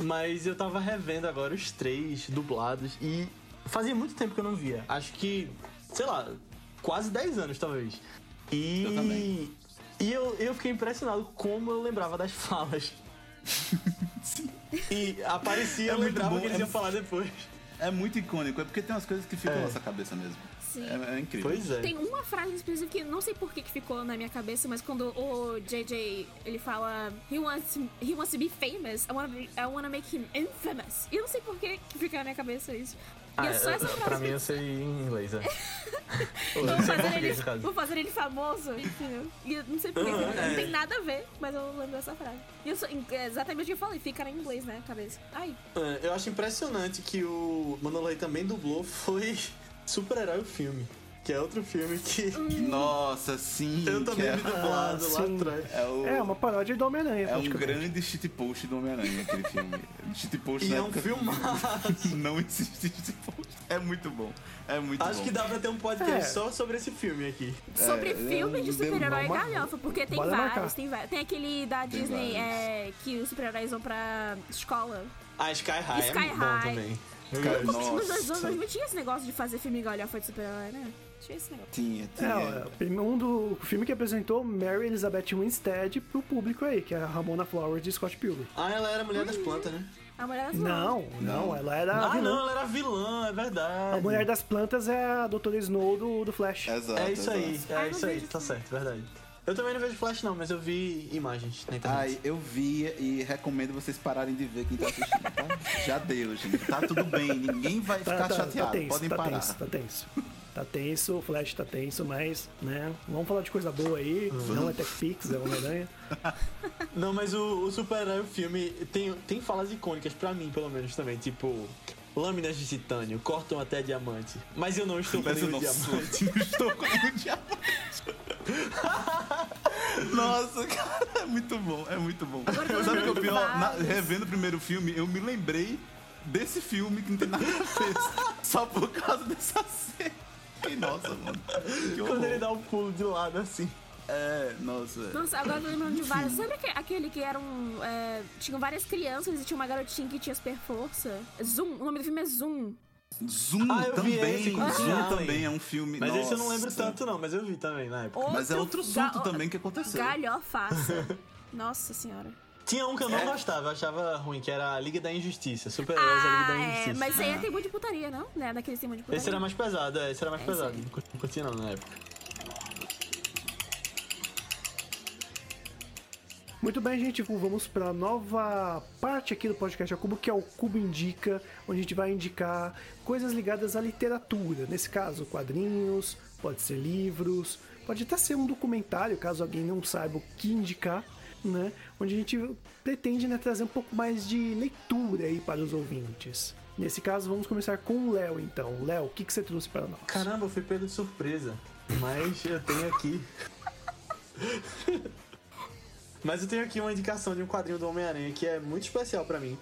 Mas eu tava revendo agora os três dublados e fazia muito tempo que eu não via. Acho que, sei lá, quase 10 anos talvez. E. Eu também. E eu, eu fiquei impressionado como eu lembrava das (laughs) falas. E aparecia, É eu muito lembrava bom, que eles é- iam falar depois. É muito icônico, é porque tem umas coisas que ficam É. na nossa cabeça mesmo. Sim. É, é incrível. Pois é. Tem uma frase em específico que não sei por que, que ficou na minha cabeça, mas quando o JJ ele fala he wants, he wants to be famous, I wanna, be- I wanna make him infamous. E eu não sei por que, que fica na minha cabeça isso. E é só essa frase. pra mim eu sei em inglês, é. (laughs) Ou Vou fazer, ele, vou fazer ele famoso, entendeu? E eu não sei porquê, Uhum, (laughs) não é. tem nada a ver, mas eu lembro dessa frase. E eu sou, é exatamente o que eu falei, fica em inglês, né, cabeça. Ai, É, Eu acho impressionante que o Manolo também dublou foi (laughs) Super-Herói o filme. Que é outro filme que Nossa, sim. eu que também é, vi dublado lá sim. atrás. é o, É, uma paródia do Homem-Aranha, É um grande shitpost do Homem-Aranha, aquele filme. Shitpost E na é um época- filmaço. (laughs) Não existe shitpost. É muito bom. É muito Acho bom. que dá pra ter um podcast É. só sobre esse filme aqui. sobre é filmes de um super-herói demônio. galhofa, porque tem Bora vários, marcar. tem vários. Tem aquele da Tem Disney é, que os super-heróis vão pra escola. A Sky High Sky é bom High. também. Eu Cara, gosto. nossa. Nos anos 2000 tinha esse negócio de fazer filme galhofa de super-herói, né? Tinha esse negócio. Tinha, É, tinha. ó, prime- um do o filme que apresentou Mary Elizabeth Winstead pro público aí, que é a Ramona Flowers de Scott Pilgrim. Ah, ela era mulher das plantas, né? A mulher das Não, não, ela era a Ah, vilã. não, ela era vilã, é verdade. A mulher das plantas é a Doutora Snow do, do Flash. Exato, É isso aí, é Ah, não isso aí, tá certo, verdade. Eu também não vejo Flash não, mas eu vi imagens na internet. Ai, eu vi e recomendo vocês pararem de ver quem tá assistindo, tá? Já deu, gente. Tá tudo bem, ninguém vai ficar chateado. tenso, Podem tá parar. tenso, tá tenso. Tá tenso, o Flash tá tenso, mas, né, vamos falar de coisa boa aí, não é TechPix, é Homem-Aranha. (laughs) Não, mas o, o super-herói, o filme, tem, tem falas icônicas pra mim, pelo menos, também. Tipo, lâminas de titânio cortam até diamante. Mas eu não estou com nenhum diamante. (laughs) não estou com nenhum diamante. Nossa, cara, é muito bom, é muito bom. Sabe o que é o pior? Na- revendo o primeiro filme, eu me lembrei desse filme que não tem nada a ver. (laughs) só por causa dessa cena. E, nossa, mano. Que Quando ele dá um pulo de lado assim. É, nossa. Nossa, agora eu tô lembrando de vários. Sabe aque- aquele que eram. É, tinham várias crianças e tinha uma garotinha que tinha super força? Zoom, o nome do filme é Zoom. Zoom Ah, também. esse com o Zoom também é um filme. Mas esse eu não nossa. lembro tanto, não, mas eu vi também na época. Mas é outro surto ga- também que aconteceu. Galhofaça. Nossa senhora. Tinha um que eu não É. gostava, eu achava ruim, que era a Liga da Injustiça. Super-Heróis, a Liga Ah, da é. Injustiça. Mas isso aí é tem muito de putaria, não? Né? Daqueles tem muito de putaria. Esse era mais pesado, é, esse era mais É, pesado. aí. Não curti- não curtia não na época. Muito bem, gente, vamos para nova parte aqui do podcast ao Cubo, que é o Cubo Indica, onde a gente vai indicar coisas ligadas à literatura. Nesse caso, quadrinhos, pode ser livros, pode até ser um documentário, caso alguém não saiba o que indicar, né? Onde a gente pretende né, trazer um pouco mais de leitura aí para os ouvintes. Nesse caso, vamos começar com o Léo, então. Léo, o que, que você trouxe para nós? Caramba, eu fui pego de surpresa. Mas eu tenho aqui. Mas eu tenho aqui uma indicação de um quadrinho do Homem-Aranha que é muito especial pra mim.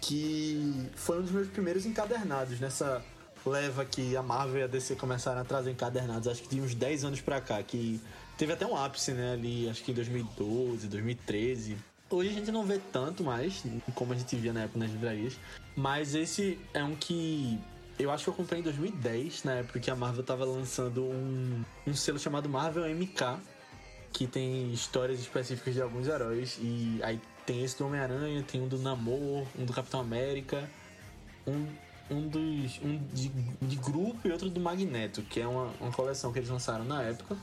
Que foi um dos meus primeiros encadernados nessa leva que a Marvel e a DC começaram a trazer encadernados, acho que de uns 10 anos pra cá. Que teve até um ápice, né, ali, acho que em 2012, 2013. Hoje a gente não vê tanto mais, como a gente via na época nas livrarias. Mas esse é um que eu acho que eu comprei em 2010, na época que a Marvel tava lançando um, um selo chamado Marvel MK, que tem histórias específicas de alguns heróis. E aí tem esse do Homem-Aranha, tem um do Namor, um do Capitão América, um, um dos. um de, de grupo e outro do Magneto, que é uma, uma coleção que eles lançaram na época.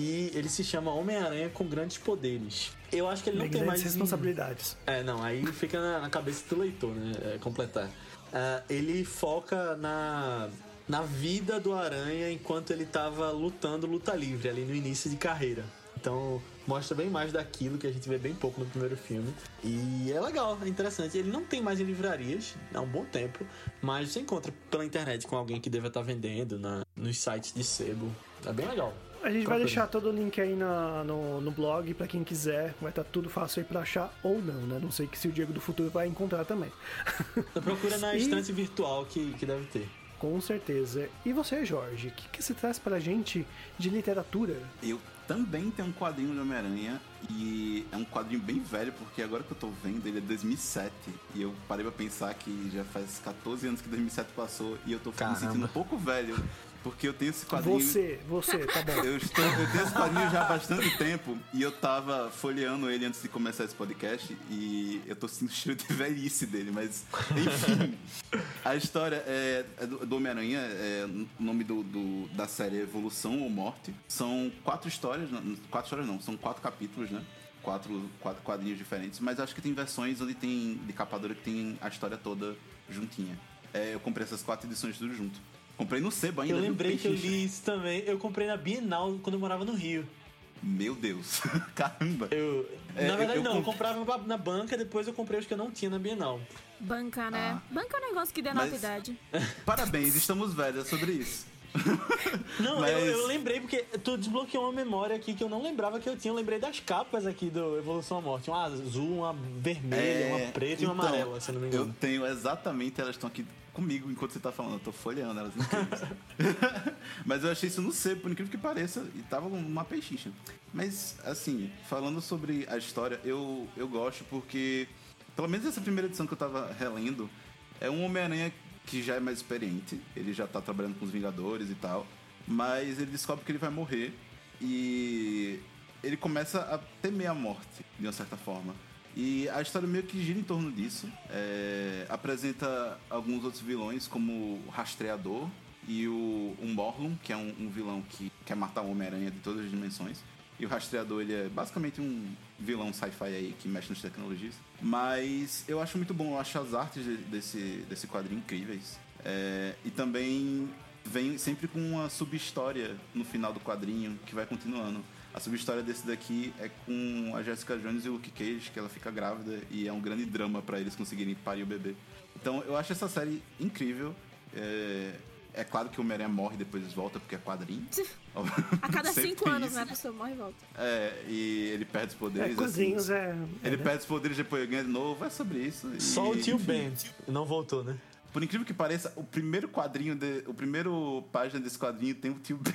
E ele se chama Homem-Aranha com Grandes Poderes. Eu acho que ele não tem grandes mais. responsabilidades. É, não, aí fica na, na cabeça do leitor, né? é, completar. ah, ele foca na, na vida do Aranha enquanto ele tava lutando luta livre ali no início de carreira. Então mostra bem mais daquilo que a gente vê bem pouco no primeiro filme. E é legal, é interessante. Ele não tem mais em livrarias há um bom tempo, mas você encontra pela internet com alguém que deva estar vendendo na, nos sites de sebo. É bem legal. A gente vai deixar todo o link aí na- no, no blog pra quem quiser. Vai estar tudo fácil aí pra achar ou não, né? Não sei que se o Diego do futuro vai encontrar também. Então procura na (laughs) E- estante virtual que, que deve ter. Com certeza. E você, Jorge, o que, que você traz pra gente de literatura? Eu também tenho um quadrinho de Homem-Aranha e é um quadrinho bem velho, porque agora que eu tô vendo, ele é 2007 e eu parei pra pensar que já faz 14 anos que 2007 passou e eu tô me sentindo um pouco velho, porque eu tenho esse quadrinho... Você, você, tá bom. (laughs) Eu, estou, eu tenho esse quadrinho já há bastante tempo e eu tava folheando ele antes de começar esse podcast e eu tô sentindo o cheiro de velhice dele, mas enfim. a história é, é do, Homem-Aranha, é, o nome do, do- da série é Evolução ou Morte. São quatro histórias, não, quatro histórias não, são quatro capítulos, né? Quatro, quatro quadrinhos diferentes, mas acho que tem versões onde tem de capa dura que tem a história toda juntinha. É, eu comprei essas quatro edições tudo junto. Comprei no sebo ainda. Eu lembrei que eu li isso também. Eu comprei na Bienal quando eu morava no Rio. Meu Deus, (laughs) caramba. Eu, É, na verdade, eu- eu não. Eu comp- comprava na banca, depois eu comprei os que eu não tinha na Bienal. Banca, né? Ah. Banca é um negócio que denota Mas- idade. (laughs) Parabéns, estamos velhos é sobre isso. (laughs) Não, Mas- eu, eu lembrei porque tu desbloqueou uma memória aqui que eu não lembrava que eu tinha. Eu lembrei das capas aqui do Evolução à Morte. Uma azul, uma vermelha, uma preta e uma então, amarela, se eu não me Eu engano. tenho exatamente, elas estão aqui comigo enquanto você tá falando. Eu tô folheando elas incríveis. (laughs) Mas eu achei isso no sebo, por incrível que pareça, e tava uma pechincha. Mas, assim, falando sobre a história, eu, eu gosto porque, pelo menos essa primeira edição que eu tava relendo, é um Homem-Aranha que já é mais experiente, ele já tá trabalhando com os Vingadores e tal, mas ele descobre que ele vai morrer e ele começa a temer a morte, de uma certa forma. E a história meio que gira em torno disso. É, apresenta alguns outros vilões, como o Rastreador e o, Morlun, que é um, um vilão que quer matar o Homem-Aranha de todas as dimensões. E o Rastreador, ele é basicamente um vilão sci-fi aí que mexe nas tecnologias. Mas eu acho muito bom, eu acho as artes de- desse, desse quadrinho incríveis. É, e também vem sempre com uma subhistória no final do quadrinho que vai continuando. A subhistória desse daqui é com a Jessica Jones e o Luke Cage, que ela fica grávida e é um grande drama pra eles conseguirem parir o bebê. Então eu acho essa série incrível. É, é claro que o Homem-Aranha morre e depois volta, porque é quadrinho. A cada (laughs) cinco anos, isso. né, a pessoa morre e volta. É, e ele perde os É, poderes. quadrinhos assim. é. Ele é, né? perde os poderes depois ganha de novo, é sobre isso. E, Só o tio enfim, Ben não voltou, né? Por incrível que pareça, o primeiro quadrinho, de, o primeiro página desse quadrinho tem o tio Ben.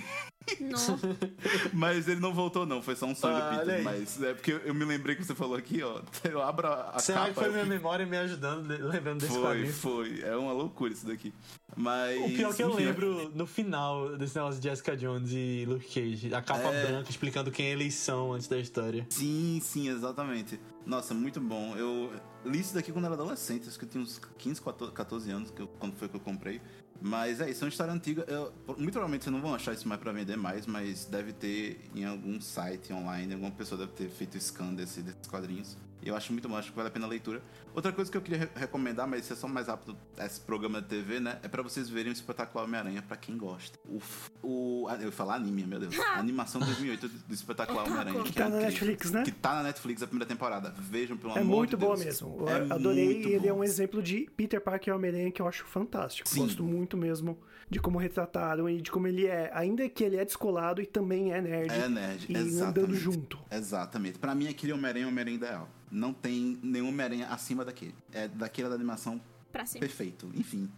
Não. (laughs) Mas ele não voltou, não, foi só um sonho Ah, do Peter. Mas é porque eu, me lembrei que você falou aqui, ó. (laughs) Eu abro a, Será capa. que foi eu minha memória me ajudando, lembrando desse Foi, quadrinho? foi. É uma loucura isso daqui. Mas. O pior é que eu lembro no final desse negócio de Jessica Jones e Luke Cage, a capa É. branca explicando quem eles são antes da história. Sim, sim, exatamente. Nossa, muito bom. Eu li isso daqui quando era adolescente, acho que eu tinha uns 15, 14 14 anos, quando foi que eu comprei. Mas é isso, é uma história antiga. Eu- muito provavelmente vocês não vão achar isso mais pra vender mais, mas deve ter em algum site online, alguma pessoa deve ter feito scan desse, desses quadrinhos. Eu acho muito bom, acho que vale a pena a leitura. Outra coisa que eu queria re- recomendar, mas isso é só mais rápido, esse programa de TV, né? É pra vocês verem o espetacular Homem-Aranha, pra quem gosta. O, o, eu ia falar anime, meu Deus. A (laughs) animação de 2008 do espetacular Otaku. Homem-Aranha. Que é tá na incrível. Netflix, né? Que tá na Netflix a primeira temporada. Vejam, pelo É amor muito de boa Deus. mesmo. Eu É adorei muito ele é bom. um exemplo de Peter Parker e Homem-Aranha que eu acho fantástico. Sim. Gosto muito mesmo de como retrataram e de como ele é, ainda que ele é descolado e também é nerd. É nerd, e exatamente. andando junto. Exatamente. Pra mim, aquele Homem-Aranha é o Homem-Aranha ideal. Não tem nenhum Homem-Aranha acima daquele. É daquele da animação Pra cima. perfeito. Enfim.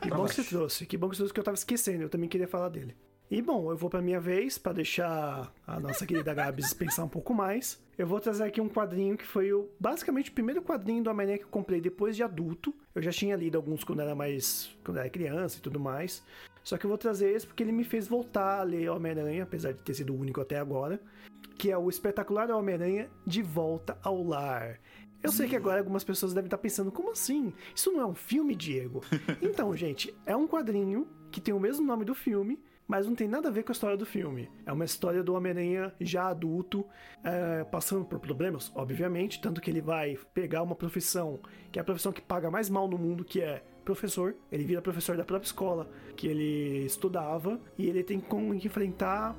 Que bom que você trouxe, que bom que você trouxe que eu tava esquecendo, eu também queria falar dele. E bom, eu vou pra minha vez, pra deixar a nossa querida Gabs (laughs) pensar um pouco mais. Eu vou trazer aqui um quadrinho que foi o, basicamente o primeiro quadrinho do Homem-Aranha que eu comprei depois de adulto. Eu já tinha lido alguns quando era mais. quando era criança e tudo mais. Só que eu vou trazer esse porque ele me fez voltar a ler Homem-Aranha, apesar de ter sido o único até agora. Que é o espetacular Homem-Aranha de volta ao lar. Eu sei que agora algumas pessoas devem estar pensando, como assim? Isso não é um filme, Diego? (laughs) Então, gente, é um quadrinho que tem o mesmo nome do filme, mas não tem nada a ver com a história do filme. É uma história do Homem-Aranha já adulto, é, passando por problemas, obviamente, tanto que ele vai pegar uma profissão, que é a profissão que paga mais mal no mundo, que é professor, ele vira professor da própria escola que ele estudava e ele tem que enfrentar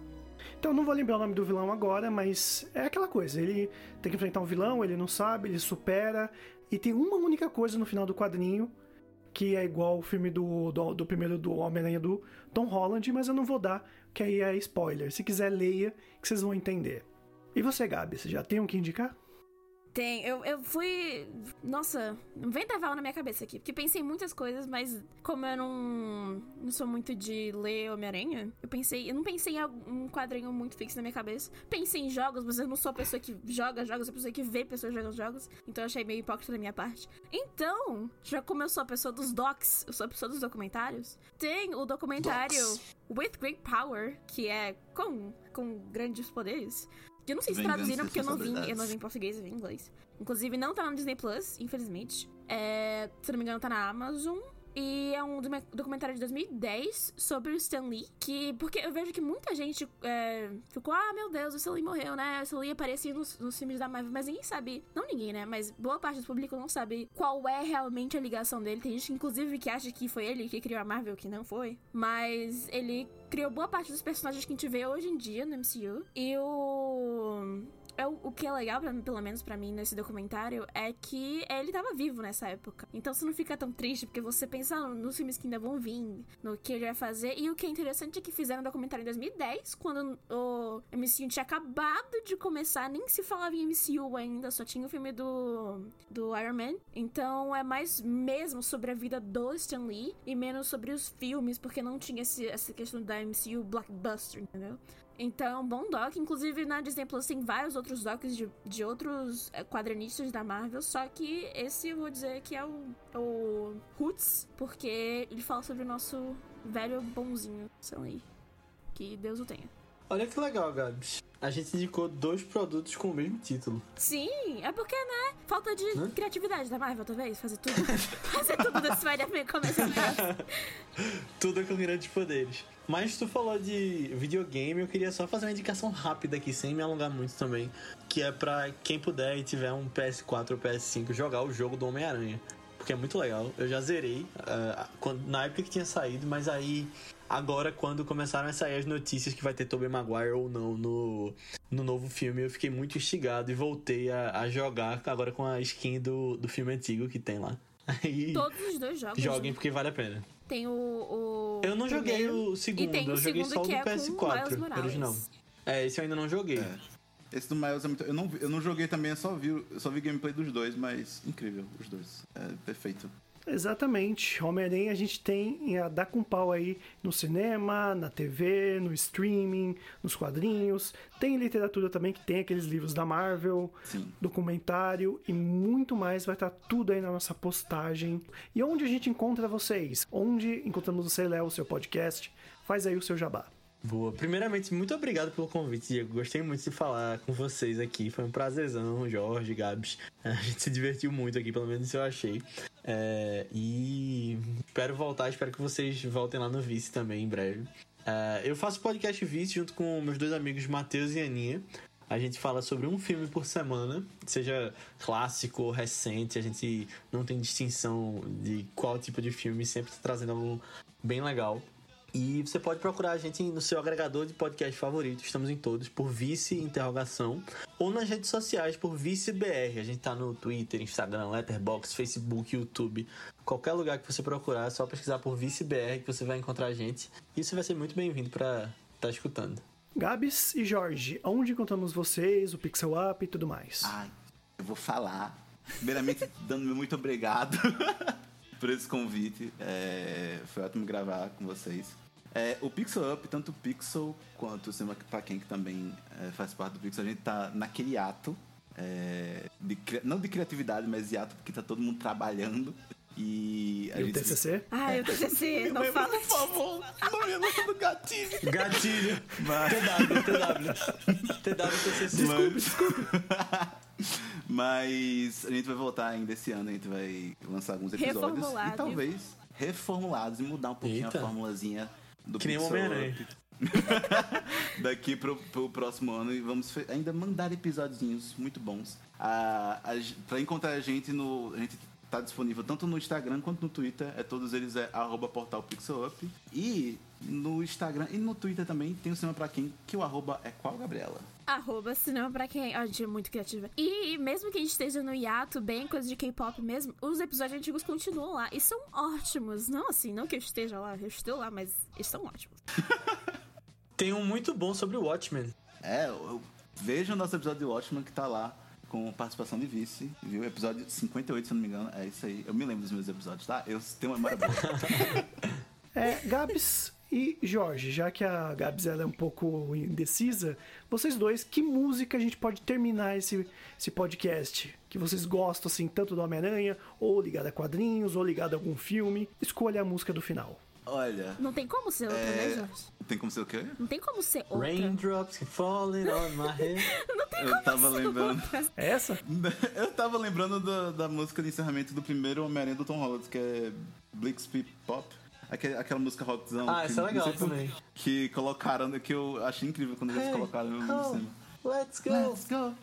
então não vou lembrar o nome do vilão agora, mas é aquela coisa. Ele tem que enfrentar um vilão, ele não sabe, ele supera. E tem uma única coisa no final do quadrinho que é igual o filme do, do, do primeiro do Homem-Aranha do Tom Holland, mas eu não vou dar, que aí é spoiler. Se quiser, leia, que vocês vão entender. E você, Gabi, você já tem um que indicar? Tem. Eu, eu fui. Nossa, um vendaval na minha cabeça aqui. Porque pensei em muitas coisas, mas como eu não, não sou muito de ler Homem-Aranha, eu pensei. Eu não pensei em um quadrinho muito fixo na minha cabeça. Pensei em jogos, mas eu não sou a pessoa que joga jogos, eu sou a pessoa que vê pessoas jogando jogos. Então eu achei meio hipócrita da minha parte. Então, já como eu sou a pessoa dos docs, eu sou a pessoa dos documentários, tem o documentário. With Great Power, que é com, com grandes poderes eu não sei se traduziram porque eu não vi, eu não vi em português, eu vi em inglês. Inclusive, não tá no Disney Plus, infelizmente. É, se não me engano, tá na Amazon. E é um documentário de 2010 sobre o Stan Lee. Que, porque eu vejo que muita gente é, ficou, ah, meu Deus, o Stan Lee morreu, né? O Stan Lee aparecia nos, nos filmes da Marvel, mas ninguém sabe. Não ninguém, né? Mas boa parte do público não sabe qual é realmente a ligação dele. Tem gente, inclusive, que acha que foi ele que criou a Marvel, que não foi. Mas ele criou boa parte dos personagens que a gente vê hoje em dia no MCU. E o é, o, o que é legal, pra, pelo menos para mim, nesse documentário, é que ele tava vivo nessa época. Então você não fica tão triste, porque você pensa nos filmes que ainda vão vir, no que ele vai fazer. E o que é interessante é que fizeram um documentário em 2010, quando o MCU tinha acabado de começar, nem se falava em MCU ainda, só tinha o filme do, do Iron Man. Então é mais mesmo sobre a vida do Stan Lee e menos sobre os filmes, porque não tinha esse, essa questão da MCU blockbuster, entendeu? Então, bom doc. Inclusive, na Disney Plus tem vários outros docs de, de outros é, quadrinistas da Marvel. Só que esse eu vou dizer que é o, o Roots, porque ele fala sobre o nosso velho bonzinho Sam Lee. Que Deus o tenha. Olha que legal, Gabs. A gente indicou dois produtos com o mesmo título. Sim, é porque, né? Falta de né? criatividade da Marvel, talvez. Fazer tudo. (laughs) fazer tudo do Spider-Man começar (laughs) Tudo com grandes poderes. Mas tu falou de videogame, eu queria só fazer uma indicação rápida aqui, sem me alongar muito também. Que é pra quem puder e tiver um PS4 ou PS5 jogar o jogo do Homem-Aranha. Porque é muito legal. Eu já zerei uh, quando, na época que tinha saído, mas aí Agora, quando começaram a sair as notícias que vai ter Tobey Maguire ou não no, no novo filme, eu fiquei muito instigado e voltei a, a jogar agora com a skin do, do filme antigo que tem lá. (laughs) Aí, Todos os dois jogos. Joguem porque vale a pena. Tem o. o eu não joguei o segundo, eu joguei só o do é PS4 original. É, esse eu ainda não joguei. É. Esse do Miles é muito. Eu não, eu não joguei também, eu só vi, eu só vi gameplay dos dois, mas incrível, os dois. É perfeito. Exatamente. Homem-Aranha a gente tem a dar com pau aí no cinema, na TV, no streaming, nos quadrinhos. Tem literatura também, que tem aqueles livros da Marvel, Sim. documentário e muito mais. Vai estar tudo aí na nossa postagem. E onde a gente encontra vocês? Onde encontramos você, Léo, o seu podcast? Faz aí o seu jabá. Boa. Primeiramente, muito obrigado pelo convite, Diego. Gostei muito de falar com vocês aqui. Foi um prazerzão, Jorge, Gabs. (laughs) A gente se divertiu muito aqui, pelo menos eu achei. É, e espero voltar, espero que vocês voltem lá no Vice também em breve. É, eu faço podcast Vice junto com meus dois amigos Matheus e Aninha. A gente fala sobre um filme por semana, seja clássico ou recente, a gente não tem distinção de qual tipo de filme, sempre tá trazendo algo bem legal. E você pode procurar a gente no seu agregador de podcast favorito, estamos em todos, por Vice Interrogação, ou nas redes sociais por Vice BR. A gente tá no Twitter, Instagram, Letterboxd, Facebook, YouTube. Qualquer lugar que você procurar, é só pesquisar por Vice BR que você vai encontrar a gente. E você vai ser muito bem-vindo para estar tá escutando. Gabs e Jorge, onde encontramos vocês, o Pixel Up e tudo mais? Ai, eu vou falar. Primeiramente, (laughs) dando me muito obrigado (laughs) por esse convite. É, foi ótimo gravar com vocês. É, o Pixel Up, tanto o Pixel quanto o Cinema pra quem que também é, faz parte do Pixel, a gente tá naquele ato, é, de, não de criatividade, mas de ato porque tá todo mundo trabalhando. E a e gente... o TCC? Ah, é o TCC, (laughs) não fala. Por favor, não me lança do gatilho. Gatilho. Mas... TW, TW. TW, TCC. Desculpa, desculpa. Mas a gente vai voltar ainda esse ano, a gente vai lançar alguns episódios. E talvez reformulados e mudar um pouquinho Eita. a formulazinha do que nem Homem-Aranha. (laughs) daqui pro, pro próximo ano e vamos ainda mandar episódios muito bons. A, a, pra encontrar a gente no. A gente tá disponível tanto no Instagram quanto no Twitter. É todos eles é arroba portal pixelup. E no Instagram e no Twitter também tem o cinema pra quem, que o arroba é qual, Gabriela? Arroba cinema pra quem. Ó, gente, é muito criativa. E mesmo que a gente esteja no hiato, bem coisa de K-pop mesmo, os episódios antigos continuam lá. E são ótimos. Não assim, não que eu esteja lá, eu estou lá, mas eles são ótimos. (laughs) Tem um muito bom sobre o Watchmen. É, eu, vejo o nosso episódio de Watchmen que tá lá com participação de vice, viu? Episódio 58, se eu não me engano. É isso aí. Eu me lembro dos meus episódios, tá? Eu tenho uma memória boa. (laughs) É, Gabs e Jorge, já que a Gabs ela é um pouco indecisa, vocês dois, que música a gente pode terminar esse, esse podcast? Que vocês gostam, assim, tanto do Homem-Aranha, ou ligado a quadrinhos, ou ligado a algum filme? Escolha a música do final. Olha, Não tem como ser outra, É. né, Jorge? tem como ser o quê? Não tem como ser outra. Raindrops falling on my head. (laughs) Não tem Eu como tava ser lembrando. outra. É essa? (laughs) Eu tava lembrando da, da música de encerramento do primeiro Homem-Aranha do Tom Holland, que é Blixby Pop. Aquela, aquela música rockzão. Ah, que, essa é legal também. Que colocaram, que eu achei incrível quando eles Hey, colocaram no oh, cinema. let's go. Let's go.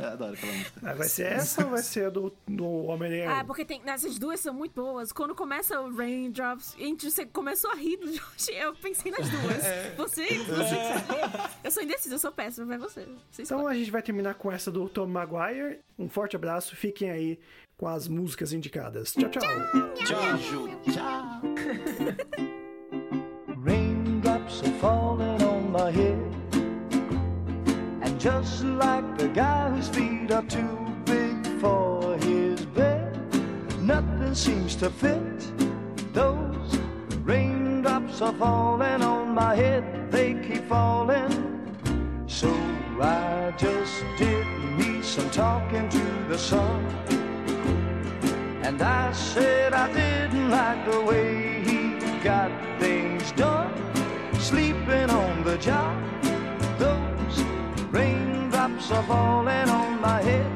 Eu adoro aquela música. Ah, vai ser essa ou vai ser a do, do Homem-Aranha? Ah, porque tem, essas duas são muito boas. Quando começa o Raindrops, gente, você começou a rir do Jorge. Eu pensei nas duas. Você, você Eu sou indecisa, eu sou péssima, vai você. Você Então escolhe. a gente vai terminar com essa do Tom Maguire. Um forte abraço, fiquem aí com as músicas indicadas. Tchau, tchau. Beijo. Tchau. Raindrops are falling on my head. And just like the guy whose feet are too big for his bed, nothing seems to fit. Those raindrops are falling on my head, they keep falling. So I just did me some talking to the sun. And I said I didn't like the way he got things done. Sleeping on the job, those raindrops are falling on my head,